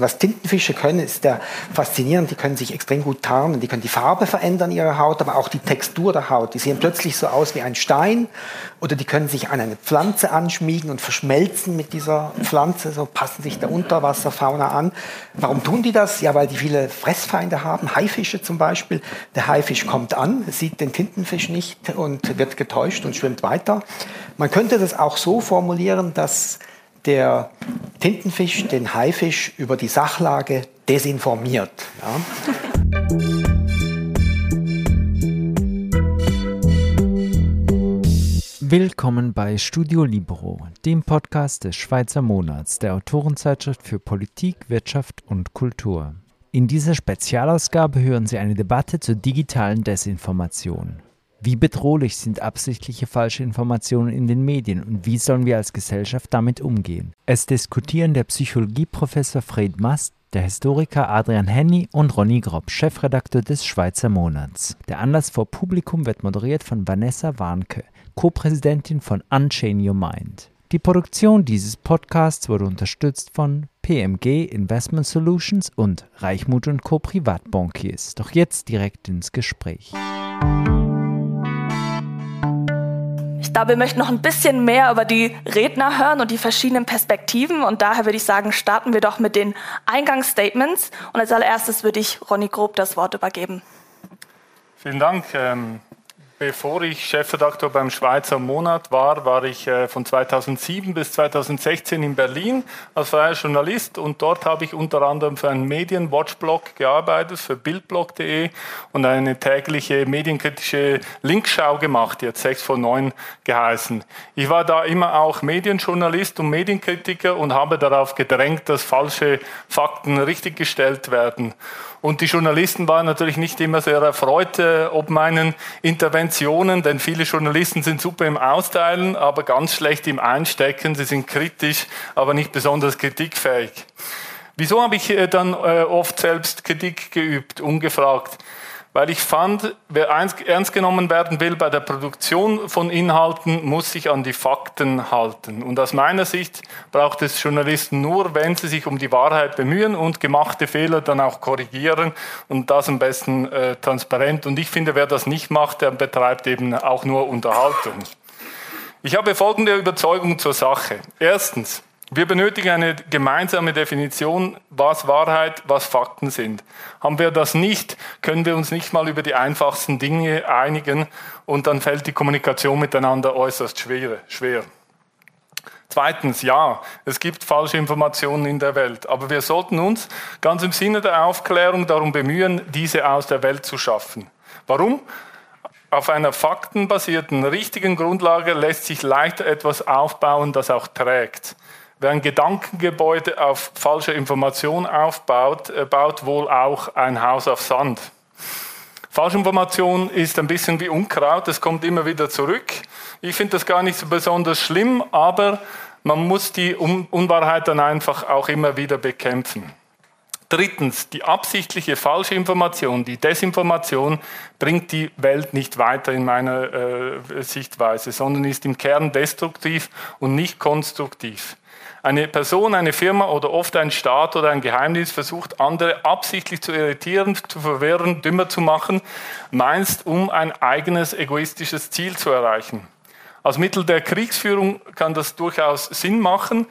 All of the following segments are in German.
Was Tintenfische können, ist der faszinierend. Die können sich extrem gut tarnen. Die können die Farbe verändern ihrer Haut, aber auch die Textur der Haut. Die sehen plötzlich so aus wie ein Stein. Oder die können sich an eine Pflanze anschmiegen und verschmelzen mit dieser Pflanze. So passen sich der Unterwasserfauna an. Warum tun die das? Ja, weil die viele Fressfeinde haben. Haifische zum Beispiel. Der Haifisch kommt an, sieht den Tintenfisch nicht und wird getäuscht und schwimmt weiter. Man könnte das auch so formulieren, dass der Tintenfisch den Haifisch über die Sachlage desinformiert. Ja. Willkommen bei Studio Libero, dem Podcast des Schweizer Monats, der Autorenzeitschrift für Politik, Wirtschaft und Kultur. In dieser Spezialausgabe hören Sie eine Debatte zur digitalen Desinformation. Wie bedrohlich sind absichtliche falsche Informationen in den Medien und wie sollen wir als Gesellschaft damit umgehen? Es diskutieren der Psychologieprofessor Fred Mast, der Historiker Adrian Henny und Ronny Grob, Chefredakteur des Schweizer Monats. Der Anlass vor Publikum wird moderiert von Vanessa Warnke, Co-Präsidentin von Unchain Your Mind. Die Produktion dieses Podcasts wurde unterstützt von PMG Investment Solutions und Reichmut Co. Privatbankiers. Doch jetzt direkt ins Gespräch. Glaube, wir möchten noch ein bisschen mehr über die Redner hören und die verschiedenen Perspektiven. Und daher würde ich sagen, starten wir doch mit den Eingangsstatements. Und als allererstes würde ich Ronny Grob das Wort übergeben. Vielen Dank. Ähm, Bevor ich Chefredakteur beim Schweizer Monat war, war ich äh, von 2007 bis 2016 in Berlin als freier Journalist und dort habe ich unter anderem für einen Medienwatchblog gearbeitet, für bildblog.de und eine tägliche medienkritische Linkschau gemacht, jetzt 6 von 9 geheißen. Ich war da immer auch Medienjournalist und Medienkritiker und habe darauf gedrängt, dass falsche Fakten richtiggestellt werden. Und die Journalisten waren natürlich nicht immer sehr erfreut äh, ob meinen Interventionen, denn viele Journalisten sind super im Austeilen, aber ganz schlecht im Einstecken. Sie sind kritisch, aber nicht besonders kritikfähig. Wieso habe ich äh, dann äh, oft selbst Kritik geübt, ungefragt? Weil ich fand, wer ernst genommen werden will bei der Produktion von Inhalten, muss sich an die Fakten halten. Und aus meiner Sicht braucht es Journalisten nur, wenn sie sich um die Wahrheit bemühen und gemachte Fehler dann auch korrigieren und das am besten äh, transparent. Und ich finde, wer das nicht macht, der betreibt eben auch nur Unterhaltung. Ich habe folgende Überzeugung zur Sache. Erstens, wir benötigen eine gemeinsame Definition, was Wahrheit, was Fakten sind. Haben wir das nicht, können wir uns nicht mal über die einfachsten Dinge einigen und dann fällt die Kommunikation miteinander äußerst schwer. schwer. Zweitens, ja, es gibt falsche Informationen in der Welt, aber wir sollten uns ganz im Sinne der Aufklärung darum bemühen, diese aus der Welt zu schaffen. Warum? Auf einer faktenbasierten, richtigen Grundlage lässt sich leichter etwas aufbauen, das auch trägt. Wer ein Gedankengebäude auf falscher Information aufbaut, äh, baut wohl auch ein Haus auf Sand. Falschinformation ist ein bisschen wie Unkraut, es kommt immer wieder zurück. Ich finde das gar nicht so besonders schlimm, aber man muss die Unwahrheit dann einfach auch immer wieder bekämpfen. Drittens, die absichtliche Falschinformation, die Desinformation bringt die Welt nicht weiter in meiner äh, Sichtweise, sondern ist im Kern destruktiv und nicht konstruktiv. Eine Person, eine Firma oder oft ein Staat oder ein Geheimnis versucht, andere absichtlich zu irritieren, zu verwirren, dümmer zu machen, meinst, um ein eigenes egoistisches Ziel zu erreichen. Als Mittel der Kriegsführung kann das durchaus Sinn machen.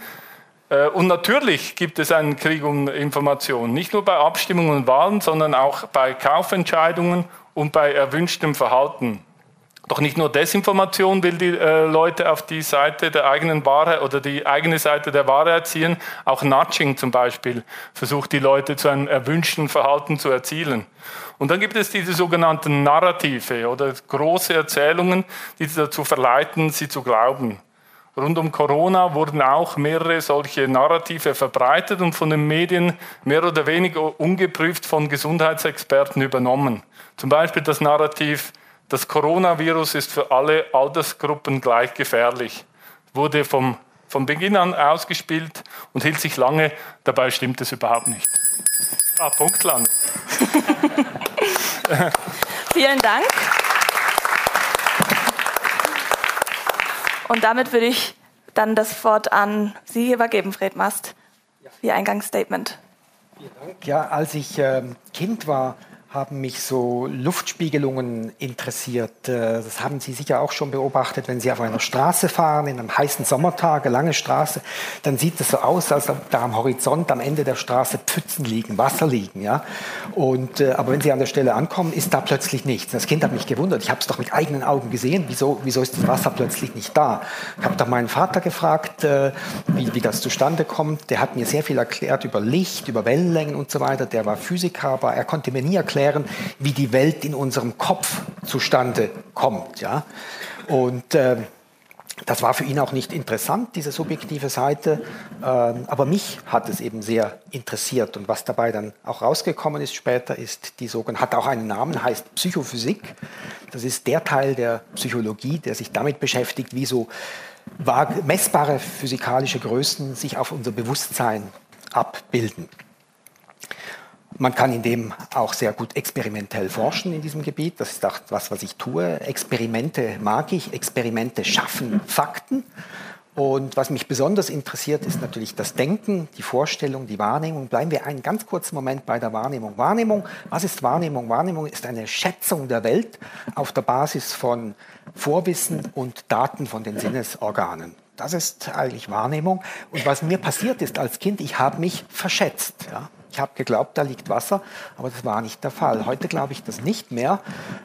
Äh, und natürlich gibt es einen Krieg um Informationen, nicht nur bei Abstimmungen und Wahlen, sondern auch bei Kaufentscheidungen und bei erwünschtem Verhalten. Doch nicht nur Desinformation will die äh, Leute auf die Seite der eigenen Wahrheit oder die eigene Seite der Wahrheit ziehen, auch Nudging zum Beispiel versucht die Leute zu einem erwünschten Verhalten zu erzielen. Und dann gibt es diese sogenannten Narrative oder große Erzählungen, die dazu verleiten, sie zu glauben. Rund um Corona wurden auch mehrere solche Narrative verbreitet und von den Medien mehr oder weniger ungeprüft von Gesundheitsexperten übernommen. Zum Beispiel das Narrativ, das Coronavirus ist für alle Altersgruppen gleich gefährlich. Wurde vom, von Beginn an ausgespielt und hielt sich lange, dabei stimmt es überhaupt nicht. Ah, Punktland. Vielen Dank. Und damit würde ich dann das Wort an Sie übergeben, Fred Mast, Ihr Eingangsstatement. Vielen Dank. Ja, als ich äh, Kind war, haben mich so Luftspiegelungen interessiert. Äh, das haben Sie sicher auch schon beobachtet, wenn Sie auf einer Straße fahren, in einem heißen Sommertag, eine lange Straße, dann sieht es so aus, als ob da am Horizont am Ende der Straße Pfützen liegen, Wasser liegen. Ja? Und, äh, aber wenn Sie an der Stelle ankommen, ist da plötzlich nichts. Das Kind hat mich gewundert, ich habe es doch mit eigenen Augen gesehen, wieso, wieso ist das Wasser plötzlich nicht da? Ich habe doch meinen Vater gefragt, äh, wie, wie das zustande kommt. Der hat mir sehr viel erklärt über Licht, über Wellenlängen und so weiter. Der war Physiker, aber er konnte mir nie erklären, erklären, wie die Welt in unserem Kopf zustande kommt. Ja? Und äh, das war für ihn auch nicht interessant, diese subjektive Seite, äh, aber mich hat es eben sehr interessiert. Und was dabei dann auch rausgekommen ist später, ist die sogenannte, hat auch einen Namen, heißt Psychophysik. Das ist der Teil der Psychologie, der sich damit beschäftigt, wie so messbare physikalische Größen sich auf unser Bewusstsein abbilden. Man kann in dem auch sehr gut experimentell forschen in diesem Gebiet. Das ist auch was, was ich tue. Experimente mag ich. Experimente schaffen Fakten. Und was mich besonders interessiert, ist natürlich das Denken, die Vorstellung, die Wahrnehmung. Bleiben wir einen ganz kurzen Moment bei der Wahrnehmung. Wahrnehmung, was ist Wahrnehmung? Wahrnehmung ist eine Schätzung der Welt auf der Basis von Vorwissen und Daten von den Sinnesorganen. Das ist eigentlich Wahrnehmung. Und was mir passiert ist als Kind, ich habe mich verschätzt. Ja. Ich habe geglaubt, da liegt Wasser, aber das war nicht der Fall. Heute glaube ich das nicht mehr.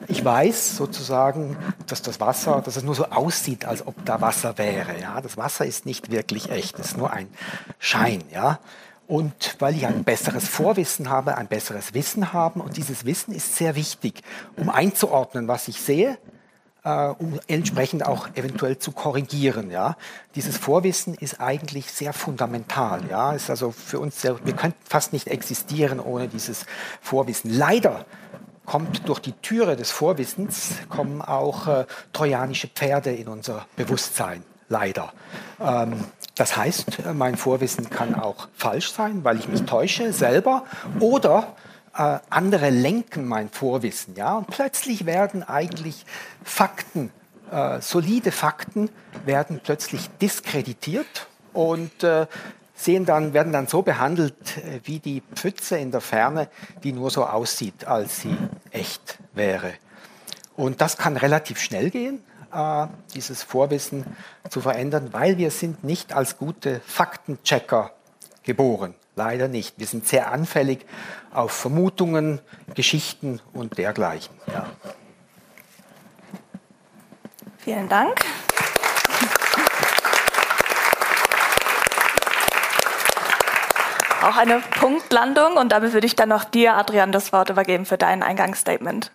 Ich weiß sozusagen, dass das Wasser, dass es nur so aussieht, als ob da Wasser wäre. Ja, das Wasser ist nicht wirklich echt, es ist nur ein Schein. Ja. Und weil ich ein besseres Vorwissen habe, ein besseres Wissen habe, und dieses Wissen ist sehr wichtig, um einzuordnen, was ich sehe, äh, um entsprechend auch eventuell zu korrigieren. Ja. Dieses Vorwissen ist eigentlich sehr fundamental. Ja. Ist also für uns sehr, wir könnten fast nicht existieren ohne dieses Vorwissen. Leider kommt durch die Türe des Vorwissens kommen auch äh, trojanische Pferde in unser Bewusstsein. Leider. Ähm, das heißt, mein Vorwissen kann auch falsch sein, weil ich mich täusche selber oder äh, andere lenken mein Vorwissen. Ja? Und plötzlich werden eigentlich Fakten, äh, solide Fakten, werden plötzlich diskreditiert und äh, sehen dann, werden dann so behandelt äh, wie die Pfütze in der Ferne, die nur so aussieht, als sie echt wäre. Und das kann relativ schnell gehen, äh, dieses Vorwissen zu verändern, weil wir sind nicht als gute Faktenchecker geboren. Leider nicht. Wir sind sehr anfällig auf Vermutungen, Geschichten und dergleichen. Ja. Vielen Dank. Auch eine Punktlandung und damit würde ich dann noch dir, Adrian, das Wort übergeben für dein Eingangsstatement.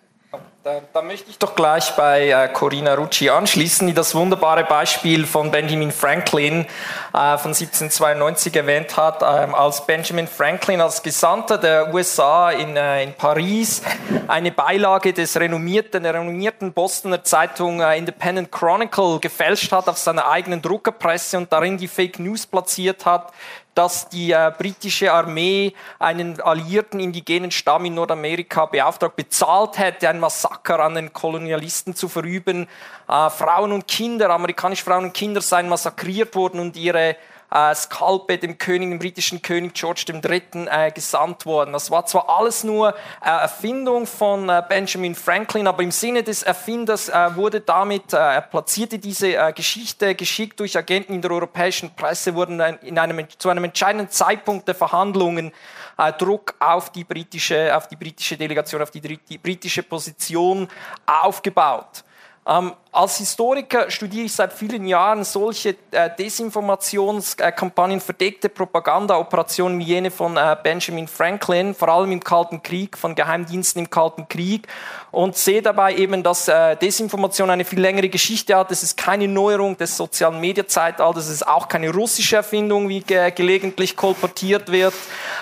Da, da, möchte ich doch gleich bei äh, Corinna Rucci anschließen, die das wunderbare Beispiel von Benjamin Franklin äh, von 1792 erwähnt hat, ähm, als Benjamin Franklin als Gesandter der USA in, äh, in Paris eine Beilage des renommierten, der renommierten Bostoner Zeitung äh, Independent Chronicle gefälscht hat auf seiner eigenen Druckerpresse und darin die Fake News platziert hat, dass die äh, britische Armee einen alliierten indigenen Stamm in Nordamerika beauftragt, bezahlt hätte, ein Massaker an den Kolonialisten zu verüben. Äh, Frauen und Kinder, amerikanische Frauen und Kinder seien massakriert worden und ihre äh, Skalpe dem König, dem britischen König George III. Äh, gesandt worden. Das war zwar alles nur äh, Erfindung von äh, Benjamin Franklin, aber im Sinne des Erfinders äh, wurde damit, äh, er platzierte diese äh, Geschichte geschickt durch Agenten in der europäischen Presse, wurden in einem, zu einem entscheidenden Zeitpunkt der Verhandlungen äh, Druck auf die britische, auf die britische Delegation, auf die, britische Position aufgebaut. Ähm, als Historiker studiere ich seit vielen Jahren solche äh, Desinformationskampagnen, verdeckte Propagandaoperationen wie jene von äh, Benjamin Franklin, vor allem im Kalten Krieg, von Geheimdiensten im Kalten Krieg und sehe dabei eben, dass äh, Desinformation eine viel längere Geschichte hat. Es ist keine Neuerung des sozialen Media-Zeitalters, es ist auch keine russische Erfindung, wie ge gelegentlich kolportiert wird.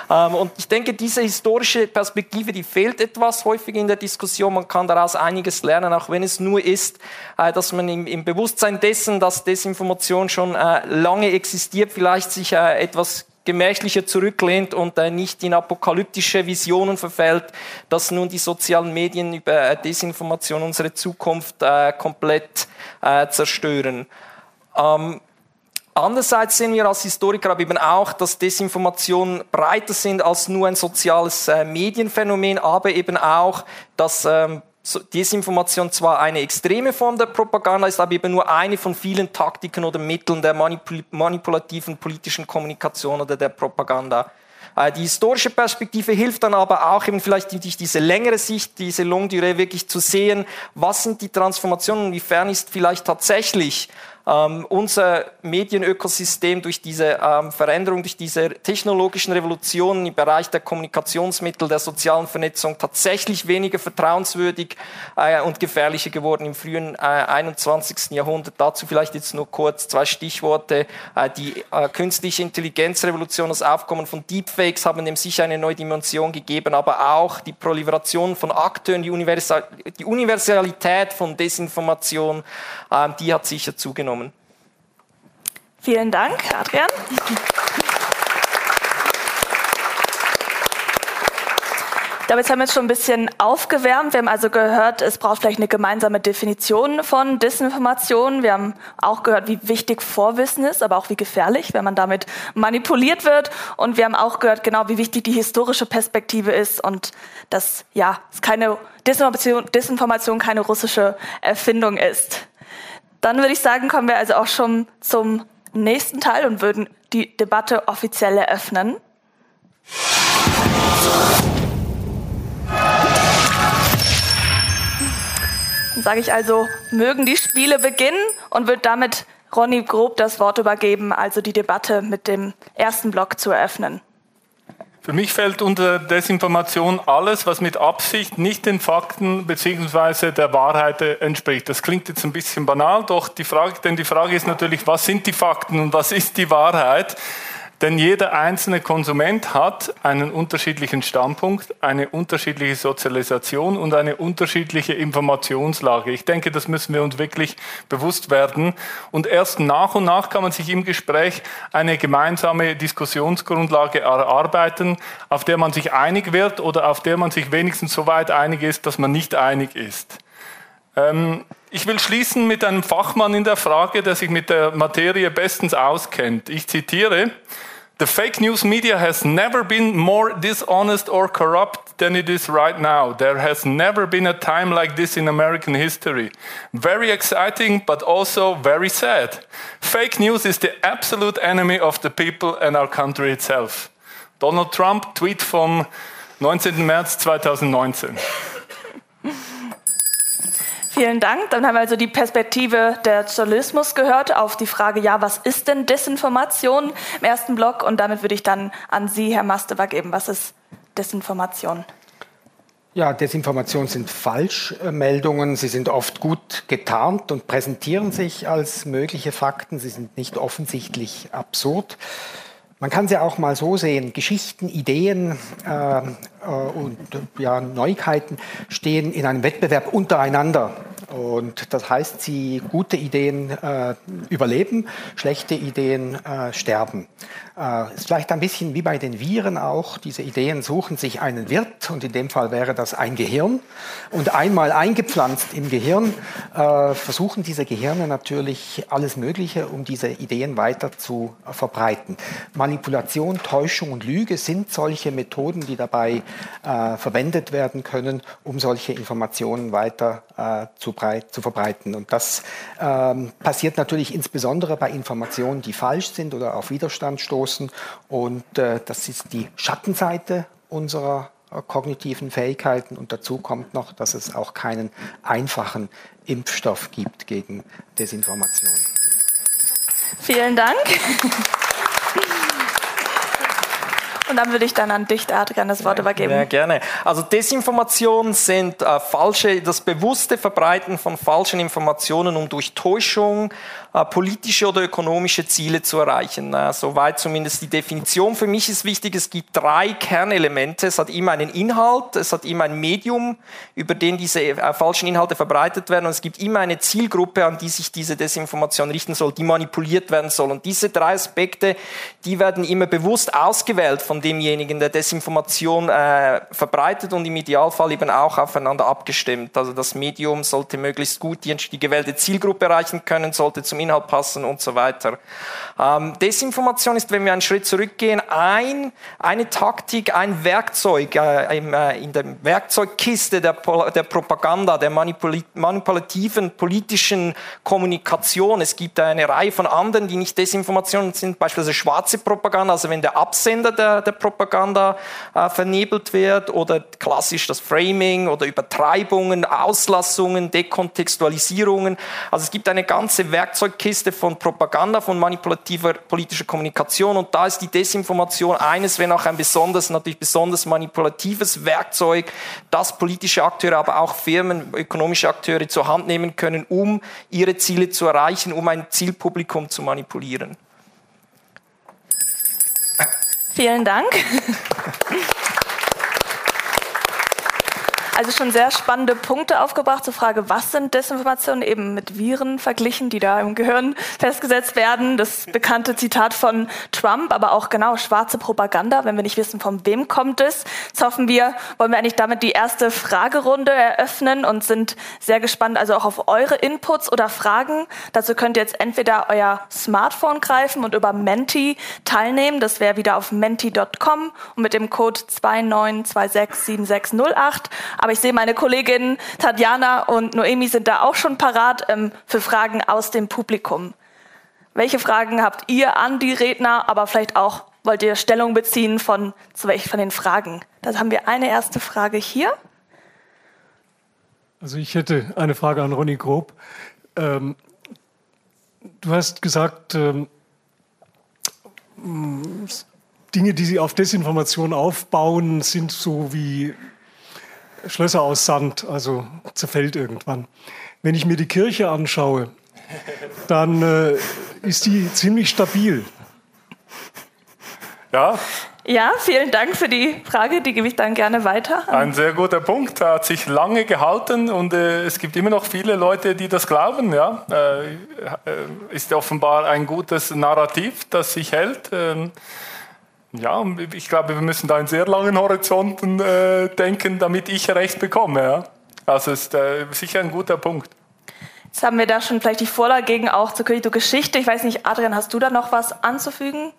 Ähm, und ich denke, diese historische Perspektive, die fehlt etwas häufig in der Diskussion. Man kann daraus einiges lernen, auch wenn es nur ist, äh, dass man im, Bewusstsein dessen, dass Desinformation schon äh, lange existiert, vielleicht sich äh, etwas gemächlicher zurücklehnt und äh, nicht in apokalyptische Visionen verfällt, dass nun die sozialen Medien über äh, Desinformation unsere Zukunft äh, komplett zerstören. Ähm, Andererseits sehen wir als Historiker aber eben auch, dass Desinformationen breiter sind als nur ein soziales äh, Medienphänomen, aber eben auch, dass ähm, Desinformation zwar eine extreme Form der Propaganda ist, aber eben nur eine von vielen Taktiken oder Mitteln der manipul manipulativen politischen Kommunikation oder der Propaganda. Äh, die historische Perspektive hilft dann aber auch eben vielleicht durch diese längere Sicht, diese Longue Durée wirklich zu sehen, was sind die Transformationen, inwiefern ist vielleicht tatsächlich ähm, unser Medienökosystem durch diese ähm, Veränderung, durch diese technologischen Revolutionen im Bereich der Kommunikationsmittel, der sozialen Vernetzung tatsächlich weniger vertrauenswürdig äh, und gefährlicher geworden im frühen äh, 21. Jahrhundert. Dazu vielleicht jetzt nur kurz zwei Stichworte. Äh, die äh, künstliche Intelligenzrevolution, das Aufkommen von Deepfakes haben dem sicher eine neue Dimension gegeben, aber auch die Proliferation von Akteuren, die, Universal die Universalität von Desinformation, äh, die hat sicher zugenommen genommen. Vielen Dank, Adrian. Damit haben wir jetzt schon ein bisschen aufgewärmt. Wir haben also gehört, es braucht vielleicht eine gemeinsame Definition von Desinformation. Wir haben auch gehört, wie wichtig Vorwissen ist, aber auch wie gefährlich, wenn man damit manipuliert wird. Und wir haben auch gehört, genau wie wichtig die historische Perspektive ist und dass ja, es keine Desinformation, Desinformation keine russische Erfindung ist. Dann würde ich sagen, kommen wir also auch schon zum nächsten Teil und würden die Debatte offiziell eröffnen. Dann sage ich also, mögen die Spiele beginnen und würde damit Ronny Grob das Wort übergeben, also die Debatte mit dem ersten Block zu eröffnen. Für mich fällt unter Desinformation alles, was mit Absicht nicht den Fakten bzw. der Wahrheit entspricht. Das klingt jetzt ein bisschen banal, doch die Frage, denn die Frage ist natürlich, was sind die Fakten und was ist die Wahrheit? Denn jeder einzelne Konsument hat einen unterschiedlichen Standpunkt, eine unterschiedliche Sozialisation und eine unterschiedliche Informationslage. Ich denke, das müssen wir uns wirklich bewusst werden. Und erst nach und nach kann man sich im Gespräch eine gemeinsame Diskussionsgrundlage erarbeiten, auf der man sich einig wird oder auf der man sich wenigstens so weit einig ist, dass man nicht einig ist. Ähm, ich will schließen mit einem Fachmann in der Frage, der sich mit der Materie bestens auskennt. Ich zitiere, The fake news media has never been more dishonest or corrupt than it is right now. There has never been a time like this in American history. Very exciting, but also very sad. Fake news is the absolute enemy of the people and our country itself. Donald Trump, Tweet vom 19. März 2019. Vielen Dank. Dann haben wir also die Perspektive der Journalismus gehört auf die Frage, ja, was ist denn Desinformation im ersten Block? Und damit würde ich dann an Sie, Herr Masteva, geben. Was ist Desinformation? Ja, Desinformation sind Falschmeldungen. Sie sind oft gut getarnt und präsentieren sich als mögliche Fakten. Sie sind nicht offensichtlich absurd. Man kann sie auch mal so sehen, Geschichten, Ideen äh, äh, und ja, Neuigkeiten stehen in einem Wettbewerb untereinander. Und das heißt, sie gute Ideen äh, überleben, schlechte Ideen äh, sterben. Äh, ist vielleicht ein bisschen wie bei den Viren auch. Diese Ideen suchen sich einen Wirt und in dem Fall wäre das ein Gehirn. Und einmal eingepflanzt im Gehirn äh, versuchen diese Gehirne natürlich alles Mögliche, um diese Ideen weiter zu verbreiten. Manipulation, Täuschung und Lüge sind solche Methoden, die dabei äh, verwendet werden können, um solche Informationen weiter äh, zu, verbreiten. Und das ähm, passiert natürlich insbesondere bei Informationen, die falsch sind oder auf Widerstand stoßen stoßen. Und äh, das ist die Schattenseite unserer äh, kognitiven Fähigkeiten. Und dazu kommt noch, dass es auch keinen einfachen Impfstoff gibt gegen Desinformation. Vielen Dank. Und dann würde ich dann an dich, Adrian, das Wort übergeben. Ja, gerne. Also Desinformationen sind äh, falsche, das bewusste Verbreiten von falschen Informationen, um durch Täuschung politische oder ökonomische Ziele zu erreichen. Äh, soweit zumindest die Definition. Für mich ist wichtig, es gibt drei Kernelemente. Es hat immer einen Inhalt, es hat immer ein Medium, über den diese äh, falschen Inhalte verbreitet werden und es gibt immer eine Zielgruppe, an die sich diese Desinformation richten soll, die manipuliert werden soll. Und diese drei Aspekte, die werden immer bewusst ausgewählt von demjenigen, der Desinformation äh, verbreitet und im Idealfall eben auch aufeinander abgestimmt. Also das Medium sollte möglichst gut die, die gewählte Zielgruppe erreichen können, sollte zum Inhalt passen und so weiter. Ähm, Desinformation ist, wenn wir einen Schritt zurückgehen, ein, eine Taktik, ein Werkzeug äh, im, äh, in der Werkzeugkiste der, der Propaganda, der manipulativen politischen Kommunikation. Es gibt eine Reihe von anderen, die nicht Desinformation sind, beispielsweise schwarze Propaganda, also wenn der Absender der, der Propaganda äh, vernebelt wird oder klassisch das Framing oder Übertreibungen, Auslassungen, Dekontextualisierungen. Also es gibt eine ganze Werkzeugkiste von Propaganda, von manipulativer politischer Kommunikation und da ist die Desinformation eines, wenn auch ein besonders, natürlich besonders manipulatives Werkzeug, das politische Akteure, aber auch Firmen, ökonomische Akteure zur Hand nehmen können, um ihre Ziele zu erreichen, um ein Zielpublikum zu manipulieren. Vielen Dank. Also schon sehr spannende Punkte aufgebracht zur Frage, was sind Desinformationen, eben mit Viren verglichen, die da im Gehirn festgesetzt werden. Das bekannte Zitat von Trump, aber auch genau schwarze Propaganda, wenn wir nicht wissen, von wem kommt es. Jetzt hoffen wir, wollen wir eigentlich damit die erste Fragerunde eröffnen und sind sehr gespannt, also auch auf eure Inputs oder Fragen. Dazu könnt ihr jetzt entweder euer Smartphone greifen und über Menti teilnehmen. Das wäre wieder auf menti.com und mit dem Code 29267608 aber ich sehe, meine Kolleginnen Tatjana und Noemi sind da auch schon parat ähm, für Fragen aus dem Publikum. Welche Fragen habt ihr an die Redner, aber vielleicht auch wollt ihr Stellung beziehen von, zu welchen von den Fragen? Da haben wir eine erste Frage hier. Also ich hätte eine Frage an Ronny Grob. Ähm, du hast gesagt, ähm, Dinge, die Sie auf Desinformation aufbauen, sind so wie Schlösser aus Sand, also zerfällt irgendwann. Wenn ich mir die Kirche anschaue, dann äh, ist die ziemlich stabil. Ja. Ja, vielen Dank für die Frage, die gebe ich dann gerne weiter. Ein sehr guter Punkt, Er hat sich lange gehalten und äh, es gibt immer noch viele Leute, die das glauben. Ja, äh, äh ist offenbar ein gutes Narrativ, das sich hält. Ähm, ja, ich glaube, wir müssen da in sehr langen Horizonten äh, denken, damit ich Recht bekomme. Ja? Also ist äh, sicher ein guter Punkt. Jetzt haben wir da schon vielleicht die Vorlage auch zur Geschichte. Ich weiß nicht, Adrian, hast du da noch was anzufügen?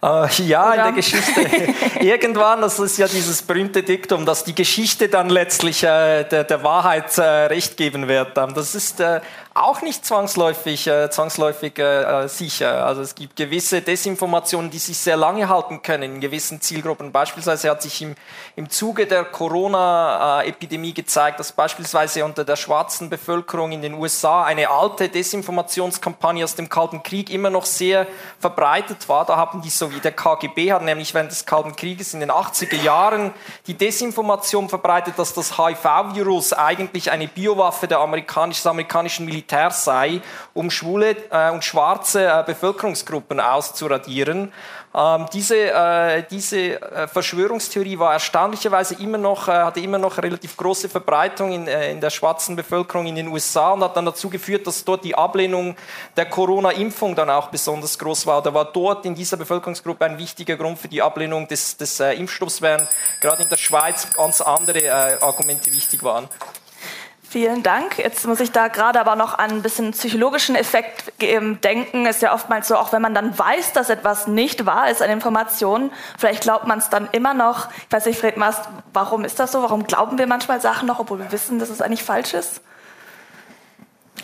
Äh, ja, Oder? in der Geschichte. Irgendwann, das ist ja dieses berühmte Diktum, dass die Geschichte dann letztlich äh, der, der, Wahrheit äh, recht geben wird. Ähm, das ist äh, auch nicht zwangsläufig, äh, zwangsläufig äh, äh, sicher. Also es gibt gewisse Desinformationen, die sich sehr lange halten können in gewissen Zielgruppen. Beispielsweise hat sich im, im Zuge der Corona-Epidemie gezeigt, dass beispielsweise unter der schwarzen Bevölkerung in den USA eine alte Desinformationskampagne aus dem Kalten Krieg immer noch sehr verbreitet war. Da haben die so wie der KGB hat nämlich während des Kalten Krieges in den 80er Jahren die Desinformation verbreitet, dass das HIV-Virus eigentlich eine Biowaffe der amerikanischen, des amerikanischen Militärs Militär sei, um schwule äh, und schwarze äh, Bevölkerungsgruppen auszuradieren. Ähm, diese äh, diese Verschwörungstheorie war erstaunlicherweise immer noch, hatte immer noch relativ große Verbreitung in, in der schwarzen Bevölkerung in den USA und hat dann dazu geführt, dass dort die Ablehnung der Corona-Impfung dann auch besonders groß war. Da war dort in dieser Bevölkerungsgruppe ein wichtiger Grund für die Ablehnung des, des Impfstoffs, während gerade in der Schweiz ganz andere Argumente wichtig waren. Vielen Dank. Jetzt muss ich da gerade aber noch an ein bisschen psychologischen Effekt denken. Ist ja oftmals so, auch wenn man dann weiß, dass etwas nicht wahr ist an Informationen, vielleicht glaubt man es dann immer noch. Ich weiß nicht, Fred Mast, warum ist das so? Warum glauben wir manchmal Sachen noch, obwohl wir wissen, dass es eigentlich falsch ist?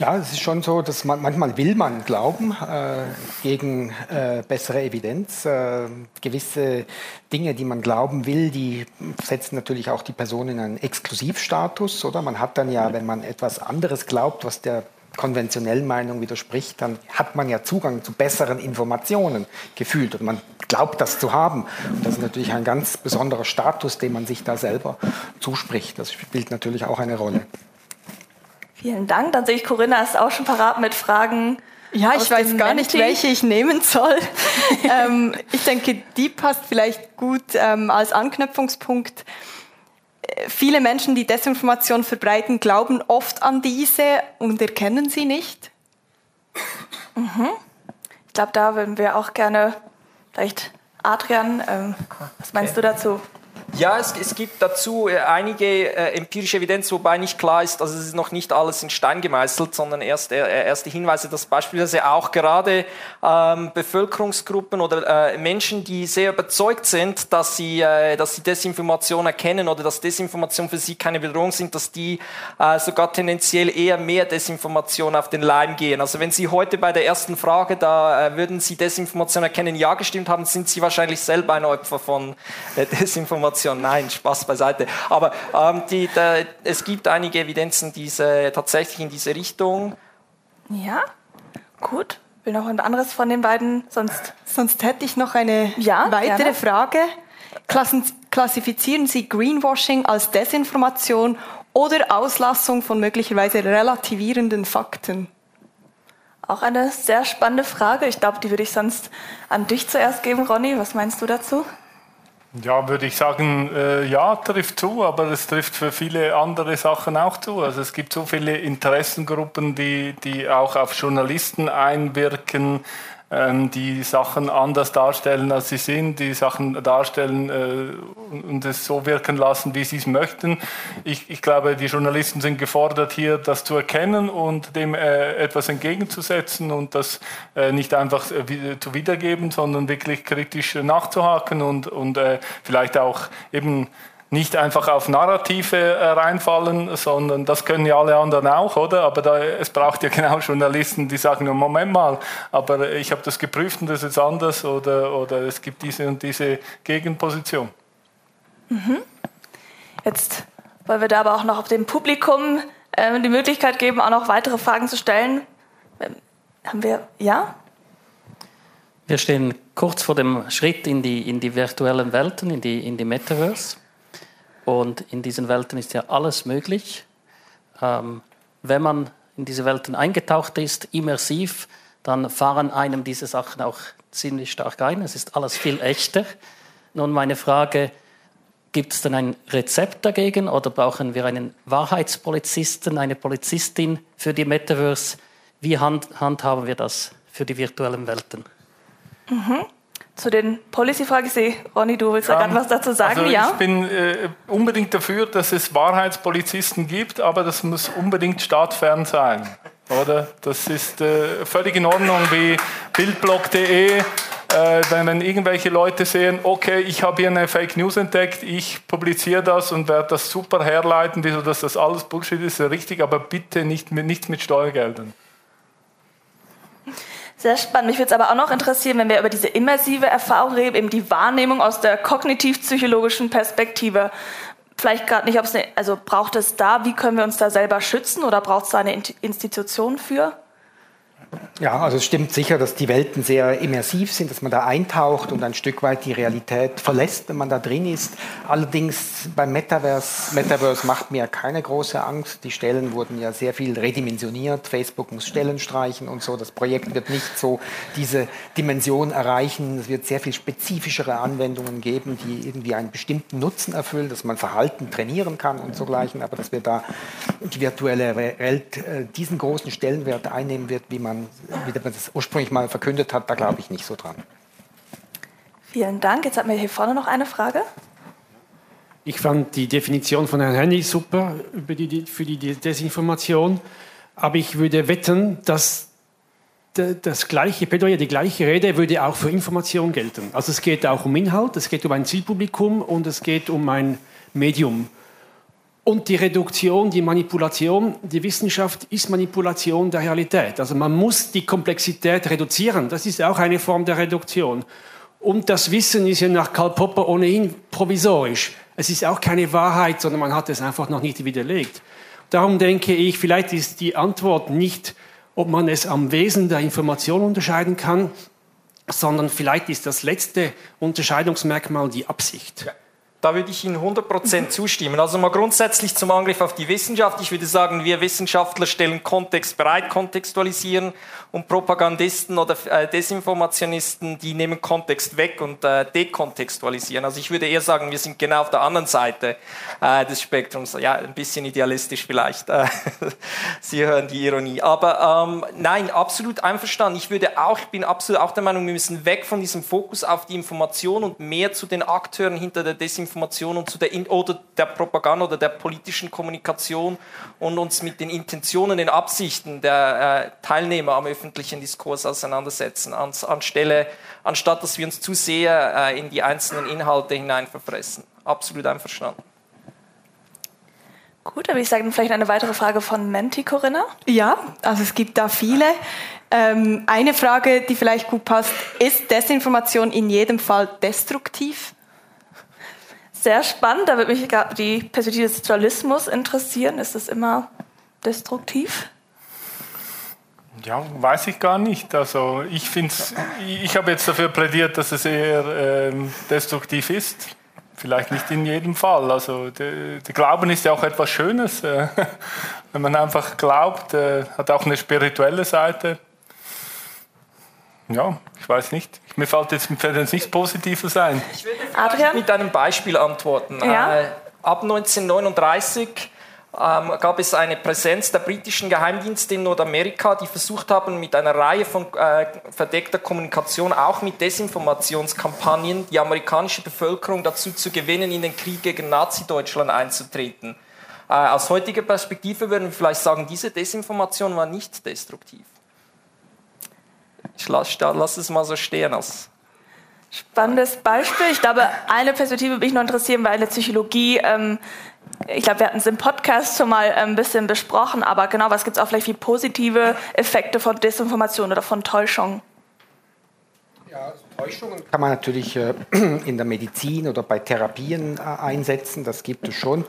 Ja, es ist schon so, dass man, manchmal will man glauben äh, gegen äh, bessere Evidenz. Äh, gewisse Dinge, die man glauben will, die setzen natürlich auch die Person in einen Exklusivstatus, oder? Man hat dann ja, wenn man etwas anderes glaubt, was der konventionellen Meinung widerspricht, dann hat man ja Zugang zu besseren Informationen gefühlt und man glaubt das zu haben. Und das ist natürlich ein ganz besonderer Status, den man sich da selber zuspricht. Das spielt natürlich auch eine Rolle. Vielen Dank. Dann sehe ich, Corinna ist auch schon parat mit Fragen. Ja, ich weiß gar Menti. nicht, welche ich nehmen soll. ähm, ich denke, die passt vielleicht gut ähm, als Anknüpfungspunkt. Äh, viele Menschen, die Desinformation verbreiten, glauben oft an diese und erkennen sie nicht. Mhm. Ich glaube, da würden wir auch gerne vielleicht Adrian, ähm, was meinst okay. du dazu? Ja, es, es, gibt dazu äh, einige äh, empirische Evidenz, wobei nicht klar ist, also es ist noch nicht alles in Stein gemeißelt, sondern erst äh, erste Hinweise, dass beispielsweise auch gerade ähm, Bevölkerungsgruppen oder äh, Menschen, die sehr überzeugt sind, dass sie, äh, dass sie Desinformation erkennen oder dass Desinformation für sie keine Bedrohung sind, dass die äh, sogar tendenziell eher mehr Desinformation auf den Leim gehen. Also wenn Sie heute bei der ersten Frage, da würden Sie Desinformation erkennen, ja gestimmt haben, sind Sie wahrscheinlich selber ein Opfer von Desinformation. Desinformation. Nein, Spaß beiseite. Aber ähm, die, der, es gibt einige Evidenzen diese, tatsächlich in diese Richtung. Ja, gut. Will noch ein anderes von den beiden? Sonst, Sonst hätte ich noch eine ja, weitere gerne. Frage. Klassen, klassifizieren Sie Greenwashing als Desinformation oder Auslassung von möglicherweise relativierenden Fakten? Auch eine sehr spannende Frage. Ich glaube, die würde ich sonst an dich zuerst geben, Ronny. Was meinst du dazu? Ja, würde ich sagen, äh, ja, trifft zu, aber es trifft für viele andere Sachen auch zu. Also es gibt so viele Interessengruppen, die, die auch auf Journalisten einwirken, die Sachen anders darstellen, als sie sind, die Sachen darstellen äh, und es so wirken lassen, wie sie es möchten. Ich, ich, glaube, die Journalisten sind gefordert, hier das zu erkennen und dem äh, etwas entgegenzusetzen und das äh, nicht einfach äh, zu wiedergeben, sondern wirklich kritisch nachzuhaken und, und äh, vielleicht auch eben nicht einfach auf Narrative äh, reinfallen, sondern das können ja alle anderen auch, oder? Aber da, es braucht ja genau Journalisten, die sagen, Moment mal, aber ich habe das geprüft und das ist anders oder, oder es gibt diese und diese Gegenposition. Mhm. Jetzt wollen wir da aber auch noch auf dem Publikum äh, die Möglichkeit geben, auch noch weitere Fragen zu stellen. Ähm, haben wir, ja? Wir stehen kurz vor dem Schritt in die, in die virtuellen Welten, in die, in die Metaverse. Und in diesen Welten ist ja alles möglich. Ähm, wenn man in diese Welten eingetaucht ist, immersiv, dann fahren einem diese Sachen auch ziemlich stark ein. Es ist alles viel echter. Nun meine Frage, gibt es denn ein Rezept dagegen oder brauchen wir einen Wahrheitspolizisten, eine Polizistin für die Metaverse? Wie hand, handhaben wir das für die virtuellen Welten? Mhm zu den Policy-Fragen. Ich sehe, Ronny, du willst ja, da gerade was dazu sagen, also ja? Ich bin äh, unbedingt dafür, dass es Wahrheitspolizisten gibt, aber das muss unbedingt staatsfern sein. Oder? Das ist äh, völlig in Ordnung wie bildblog.de. Äh, wenn, wenn irgendwelche Leute sehen, okay, ich habe hier eine Fake News entdeckt, ich publiziere das und werde das super herleiten, wieso dass das alles Bullshit ist, richtig, aber bitte nicht mit, nichts mit Steuergeldern. Sehr spannend. Mich würde es aber auch noch interessieren, wenn wir über diese immersive Erfahrung reden, eben die Wahrnehmung aus der kognitiv-psychologischen Perspektive. Vielleicht gerade nicht, ob es eine, also braucht es da, wie können wir uns da selber schützen oder braucht es da eine Institution für? Ja, also es stimmt sicher, dass die Welten sehr immersiv sind, dass man da eintaucht und ein Stück weit die Realität verlässt, wenn man da drin ist. Allerdings beim Metaverse, Metaverse macht mir keine große Angst. Die Stellen wurden ja sehr viel redimensioniert. Facebook muss Stellen streichen und so. Das Projekt wird nicht so diese Dimension erreichen. Es wird sehr viel spezifischere Anwendungen geben, die irgendwie einen bestimmten Nutzen erfüllen, dass man Verhalten trainieren kann und so gleichen. Aber dass wir da die virtuelle Welt äh, diesen großen Stellenwert einnehmen wird, wie man wie man das ursprünglich mal verkündet hat, da glaube ich nicht so dran. Vielen Dank. Jetzt hatten wir hier vorne noch eine Frage. Ich fand die Definition von Herrn Henny super die, für die Desinformation, aber ich würde wetten, dass das gleiche Plädoyer, die gleiche Rede würde auch für Information gelten. Also es geht auch um Inhalt, es geht um ein Zielpublikum und es geht um ein Medium. Und die Reduktion, die Manipulation, die Wissenschaft ist Manipulation der Realität. Also man muss die Komplexität reduzieren. Das ist auch eine Form der Reduktion. Und das Wissen ist ja nach Karl Popper ohnehin provisorisch. Es ist auch keine Wahrheit, sondern man hat es einfach noch nicht widerlegt. Darum denke ich, vielleicht ist die Antwort nicht, ob man es am Wesen der Information unterscheiden kann, sondern vielleicht ist das letzte Unterscheidungsmerkmal die Absicht. Da würde ich Ihnen 100% zustimmen. Also mal grundsätzlich zum Angriff auf die Wissenschaft. Ich würde sagen, wir Wissenschaftler stellen Kontext bereit, kontextualisieren und Propagandisten oder äh, Desinformationisten, die nehmen Kontext weg und äh, dekontextualisieren. Also ich würde eher sagen, wir sind genau auf der anderen Seite äh, des Spektrums. Ja, ein bisschen idealistisch vielleicht. Sie hören die Ironie. Aber ähm, nein, absolut einverstanden. Ich würde auch, ich bin absolut auch der Meinung, wir müssen weg von diesem Fokus auf die Information und mehr zu den Akteuren hinter der Desinformation und zu der In oder der Propaganda oder der politischen Kommunikation und uns mit den Intentionen, den Absichten der äh, Teilnehmer am öffentlichen Diskurs auseinandersetzen, anstelle, anstatt dass wir uns zu sehr äh, in die einzelnen Inhalte hinein verfressen. Absolut einverstanden. Gut, aber ich sage vielleicht eine weitere Frage von Menti, Corinna. Ja, also es gibt da viele. Ähm, eine Frage, die vielleicht gut passt, ist Desinformation in jedem Fall destruktiv? Sehr spannend, da würde mich die Perspektive des Journalismus interessieren. Ist es immer destruktiv? Ja, weiß ich gar nicht. Also ich finde, ich habe jetzt dafür plädiert, dass es eher ähm, destruktiv ist. Vielleicht nicht in jedem Fall. Also der, der Glauben ist ja auch etwas Schönes. Wenn man einfach glaubt, äh, hat auch eine spirituelle Seite. Ja, ich weiß nicht. Mir fällt jetzt, fällt jetzt nichts Positives ein. Ich würde Adrian? mit einem Beispiel antworten. Ja? Äh, ab 1939 ähm, gab es eine Präsenz der britischen Geheimdienste in Nordamerika, die versucht haben, mit einer Reihe von äh, verdeckter Kommunikation, auch mit Desinformationskampagnen, die amerikanische Bevölkerung dazu zu gewinnen, in den Krieg gegen Nazi-Deutschland einzutreten. Äh, aus heutiger Perspektive würden wir vielleicht sagen, diese Desinformation war nicht destruktiv. Ich lasse lass es mal so stehen als Spannendes Beispiel. Ich glaube, eine Perspektive würde mich noch interessieren, weil in der Psychologie ähm, ich glaube, wir hatten es im Podcast schon mal ein bisschen besprochen, aber genau, was gibt es auch vielleicht wie positive Effekte von Desinformation oder von Täuschung? Ja, also Täuschungen kann man natürlich äh, in der Medizin oder bei Therapien äh, einsetzen, das gibt es schon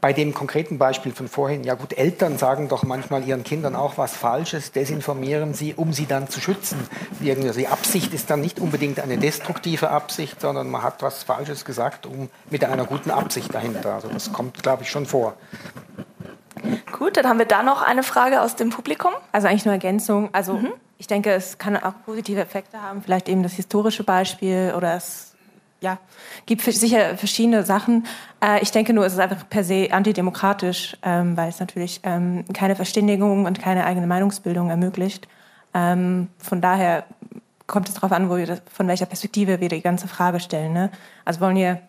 bei dem konkreten Beispiel von vorhin, ja gut, Eltern sagen doch manchmal ihren Kindern auch was Falsches, desinformieren sie, um sie dann zu schützen. Irgendwie, also die Absicht ist dann nicht unbedingt eine destruktive Absicht, sondern man hat was Falsches gesagt, um mit einer guten Absicht dahinter. Also das kommt, glaube ich, schon vor. Gut, dann haben wir da noch eine Frage aus dem Publikum. Also eigentlich nur Ergänzung. Also mhm. ich denke, es kann auch positive Effekte haben, vielleicht eben das historische Beispiel oder es ja, gibt sicher verschiedene Sachen. Äh, ich denke nur, es ist einfach per se antidemokratisch, ähm, weil es natürlich ähm, keine Verständigung und keine eigene Meinungsbildung ermöglicht. Ähm, von daher kommt es darauf an, wo wir das, von welcher Perspektive wir die ganze Frage stellen. Ne? Also wollen wir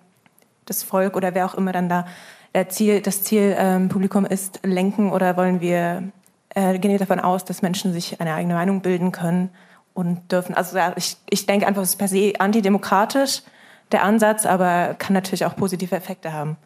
das Volk oder wer auch immer dann da äh, Ziel, das Zielpublikum ist, lenken oder wollen wir, äh, gehen wir davon aus, dass Menschen sich eine eigene Meinung bilden können und dürfen. Also ja, ich, ich denke einfach, es ist per se antidemokratisch der Ansatz, aber kann natürlich auch positive Effekte haben.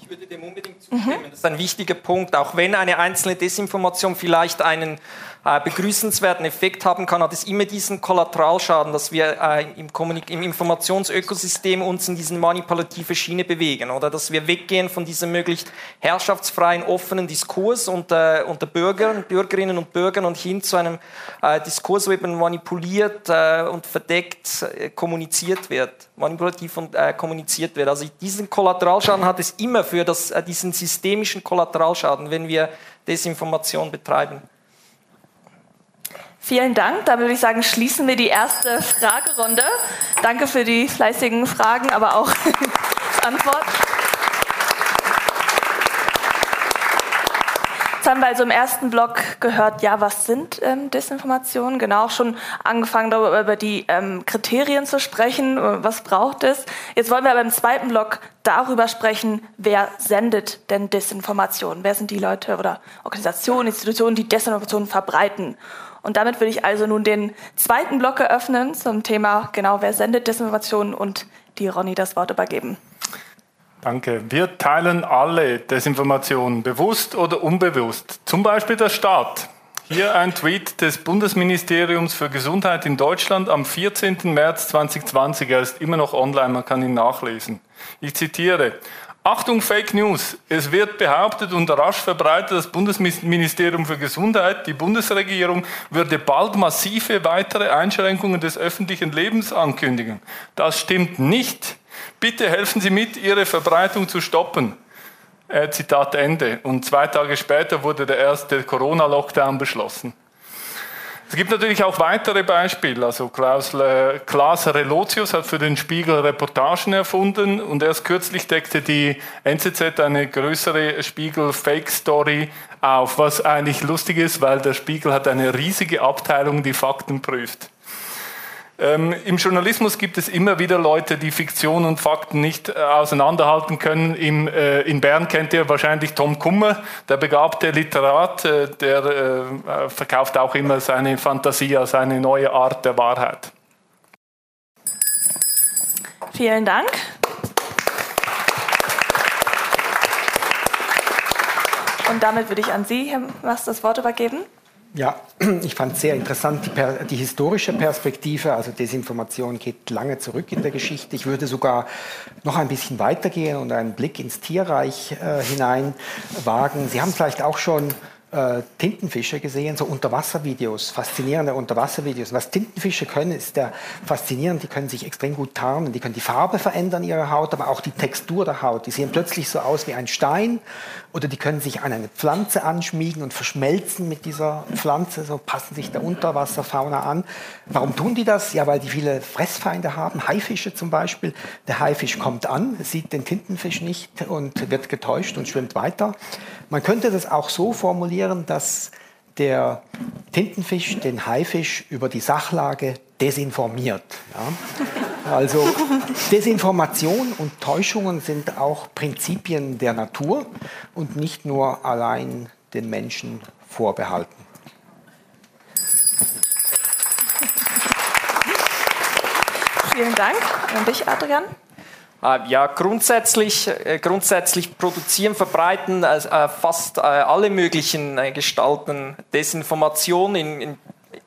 Ich würde dem unbedingt zustimmen. Mhm. Das ist ein wichtiger Punkt. Auch wenn eine einzelne Desinformation vielleicht einen begrüßenswerten Effekt haben kann, hat es immer diesen Kollateralschaden, dass wir äh, im, im, Informationsökosystem uns in diese manipulative Schiene bewegen oder dass wir weggehen von diesem möglichst herrschaftsfreien, offenen Diskurs unter, unter Bürgern, Bürgerinnen und Bürgern und hin zu einem äh, Diskurs, wo eben manipuliert äh, und verdeckt äh, kommuniziert wird, manipulativ und äh, kommuniziert wird. Also diesen Kollateralschaden hat es immer für das, diesen systemischen Kollateralschaden, wenn wir Desinformation betreiben. Vielen Dank. Da würde ich sagen, schließen wir die erste Fragerunde. Danke für die fleißigen Fragen, aber auch Antwort. Jetzt haben wir also im ersten Block gehört, ja, was sind ähm, Desinformationen? Genau, schon angefangen darüber über die ähm, Kriterien zu sprechen, äh, was braucht es. Jetzt wollen wir aber im zweiten Block darüber sprechen, wer sendet denn Desinformationen? Wer sind die Leute oder Organisationen, Institutionen, die Desinformationen verbreiten? Und damit würde ich also nun den zweiten Block eröffnen zum Thema, genau, wer sendet Desinformation und die Ronny das Wort übergeben. Danke. Wir teilen alle Desinformationen, bewusst oder unbewusst. Zum Beispiel der Staat. Hier ein Tweet des Bundesministeriums für Gesundheit in Deutschland am 14. März 2020. Er ist immer noch online, man kann ihn nachlesen. Ich zitiere. Achtung, Fake News. Es wird behauptet und rasch verbreitet, das Bundesministerium für Gesundheit, die Bundesregierung, würde bald massive weitere Einschränkungen des öffentlichen Lebens ankündigen. Das stimmt nicht. Bitte helfen Sie mit, ihre Verbreitung zu stoppen. Äh, Zitat Ende. Und zwei Tage später wurde der erste Corona-Lockdown beschlossen. Es gibt natürlich auch weitere Beispiele. Also Klaus, Klaas Relotius hat für den Spiegel Reportagen erfunden und erst kürzlich deckte die NZZ eine größere Spiegel-Fake-Story auf, was eigentlich lustig ist, weil der Spiegel hat eine riesige Abteilung, die Fakten prüft. Ähm, Im Journalismus gibt es immer wieder Leute, die Fiktion und Fakten nicht äh, auseinanderhalten können. Im, äh, in Bern kennt ihr wahrscheinlich Tom Kummer, der begabte Literat, äh, der äh, verkauft auch immer seine Fantasie als eine neue Art der Wahrheit. Vielen Dank. Und damit würde ich an Sie, Herr Was, das Wort übergeben. Ja, ich fand sehr interessant die, die, historische Perspektive. Also Desinformation geht lange zurück in der Geschichte. Ich würde sogar noch ein bisschen weitergehen und einen Blick ins Tierreich äh, hinein wagen. Sie haben vielleicht auch schon äh, Tintenfische gesehen, so Unterwasservideos, faszinierende Unterwasservideos. Was Tintenfische können, ist der faszinierend. Die können sich extrem gut tarnen, die können die Farbe verändern ihrer Haut, aber auch die Textur der Haut. Die sehen plötzlich so aus wie ein Stein oder die können sich an eine Pflanze anschmiegen und verschmelzen mit dieser Pflanze, so passen sich der Unterwasserfauna an. Warum tun die das? Ja, weil die viele Fressfeinde haben, Haifische zum Beispiel. Der Haifisch kommt an, sieht den Tintenfisch nicht und wird getäuscht und schwimmt weiter. Man könnte das auch so formulieren, dass der Tintenfisch den Haifisch über die Sachlage desinformiert. Ja? Also Desinformation und Täuschungen sind auch Prinzipien der Natur und nicht nur allein den Menschen vorbehalten. Vielen Dank. Und dich, Adrian? Äh, ja, grundsätzlich, äh, grundsätzlich produzieren, verbreiten äh, fast alle möglichen Gestalten Desinformation in, in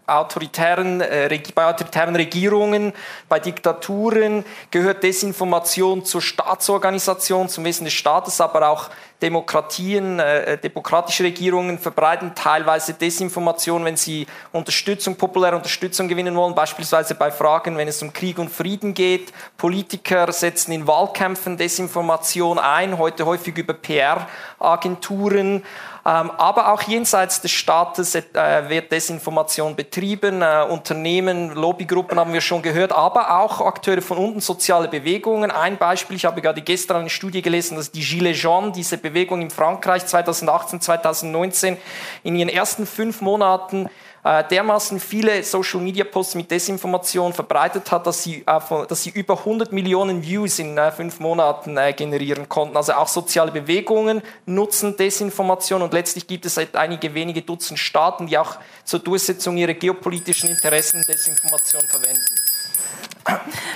autoritären, äh, bei autoritären Regierungen, bei Diktaturen gehört Desinformation zur Staatsorganisation, zum Wesen des Staates, aber auch Demokratien, äh, demokratische Regierungen verbreiten teilweise Desinformation, wenn sie Unterstützung, populäre Unterstützung gewinnen wollen, beispielsweise bei Fragen, wenn es um Krieg und Frieden geht. Politiker setzen in Wahlkämpfen Desinformation ein, heute häufig über PR-Agenturen. Ähm, aber auch jenseits des Staates äh, wird Desinformation betrieben. Äh, Unternehmen, Lobbygruppen haben wir schon gehört, aber auch Akteure von unten, soziale Bewegungen. Ein Beispiel, ich habe gerade gestern eine Studie gelesen, dass die Gilets jaunes, diese Bewegung in Frankreich 2018, 2019, in ihren ersten fünf Monaten äh, dermaßen viele Social Media Posts mit Desinformation verbreitet hat, dass sie, äh, dass sie über 100 Millionen Views in äh, fünf Monaten generieren konnten. Also auch soziale Bewegungen nutzen Desinformation und letztlich gibt es halt einige wenige Dutzend Staaten, die auch zur Durchsetzung ihrer geopolitischen Interessen Desinformation verwenden.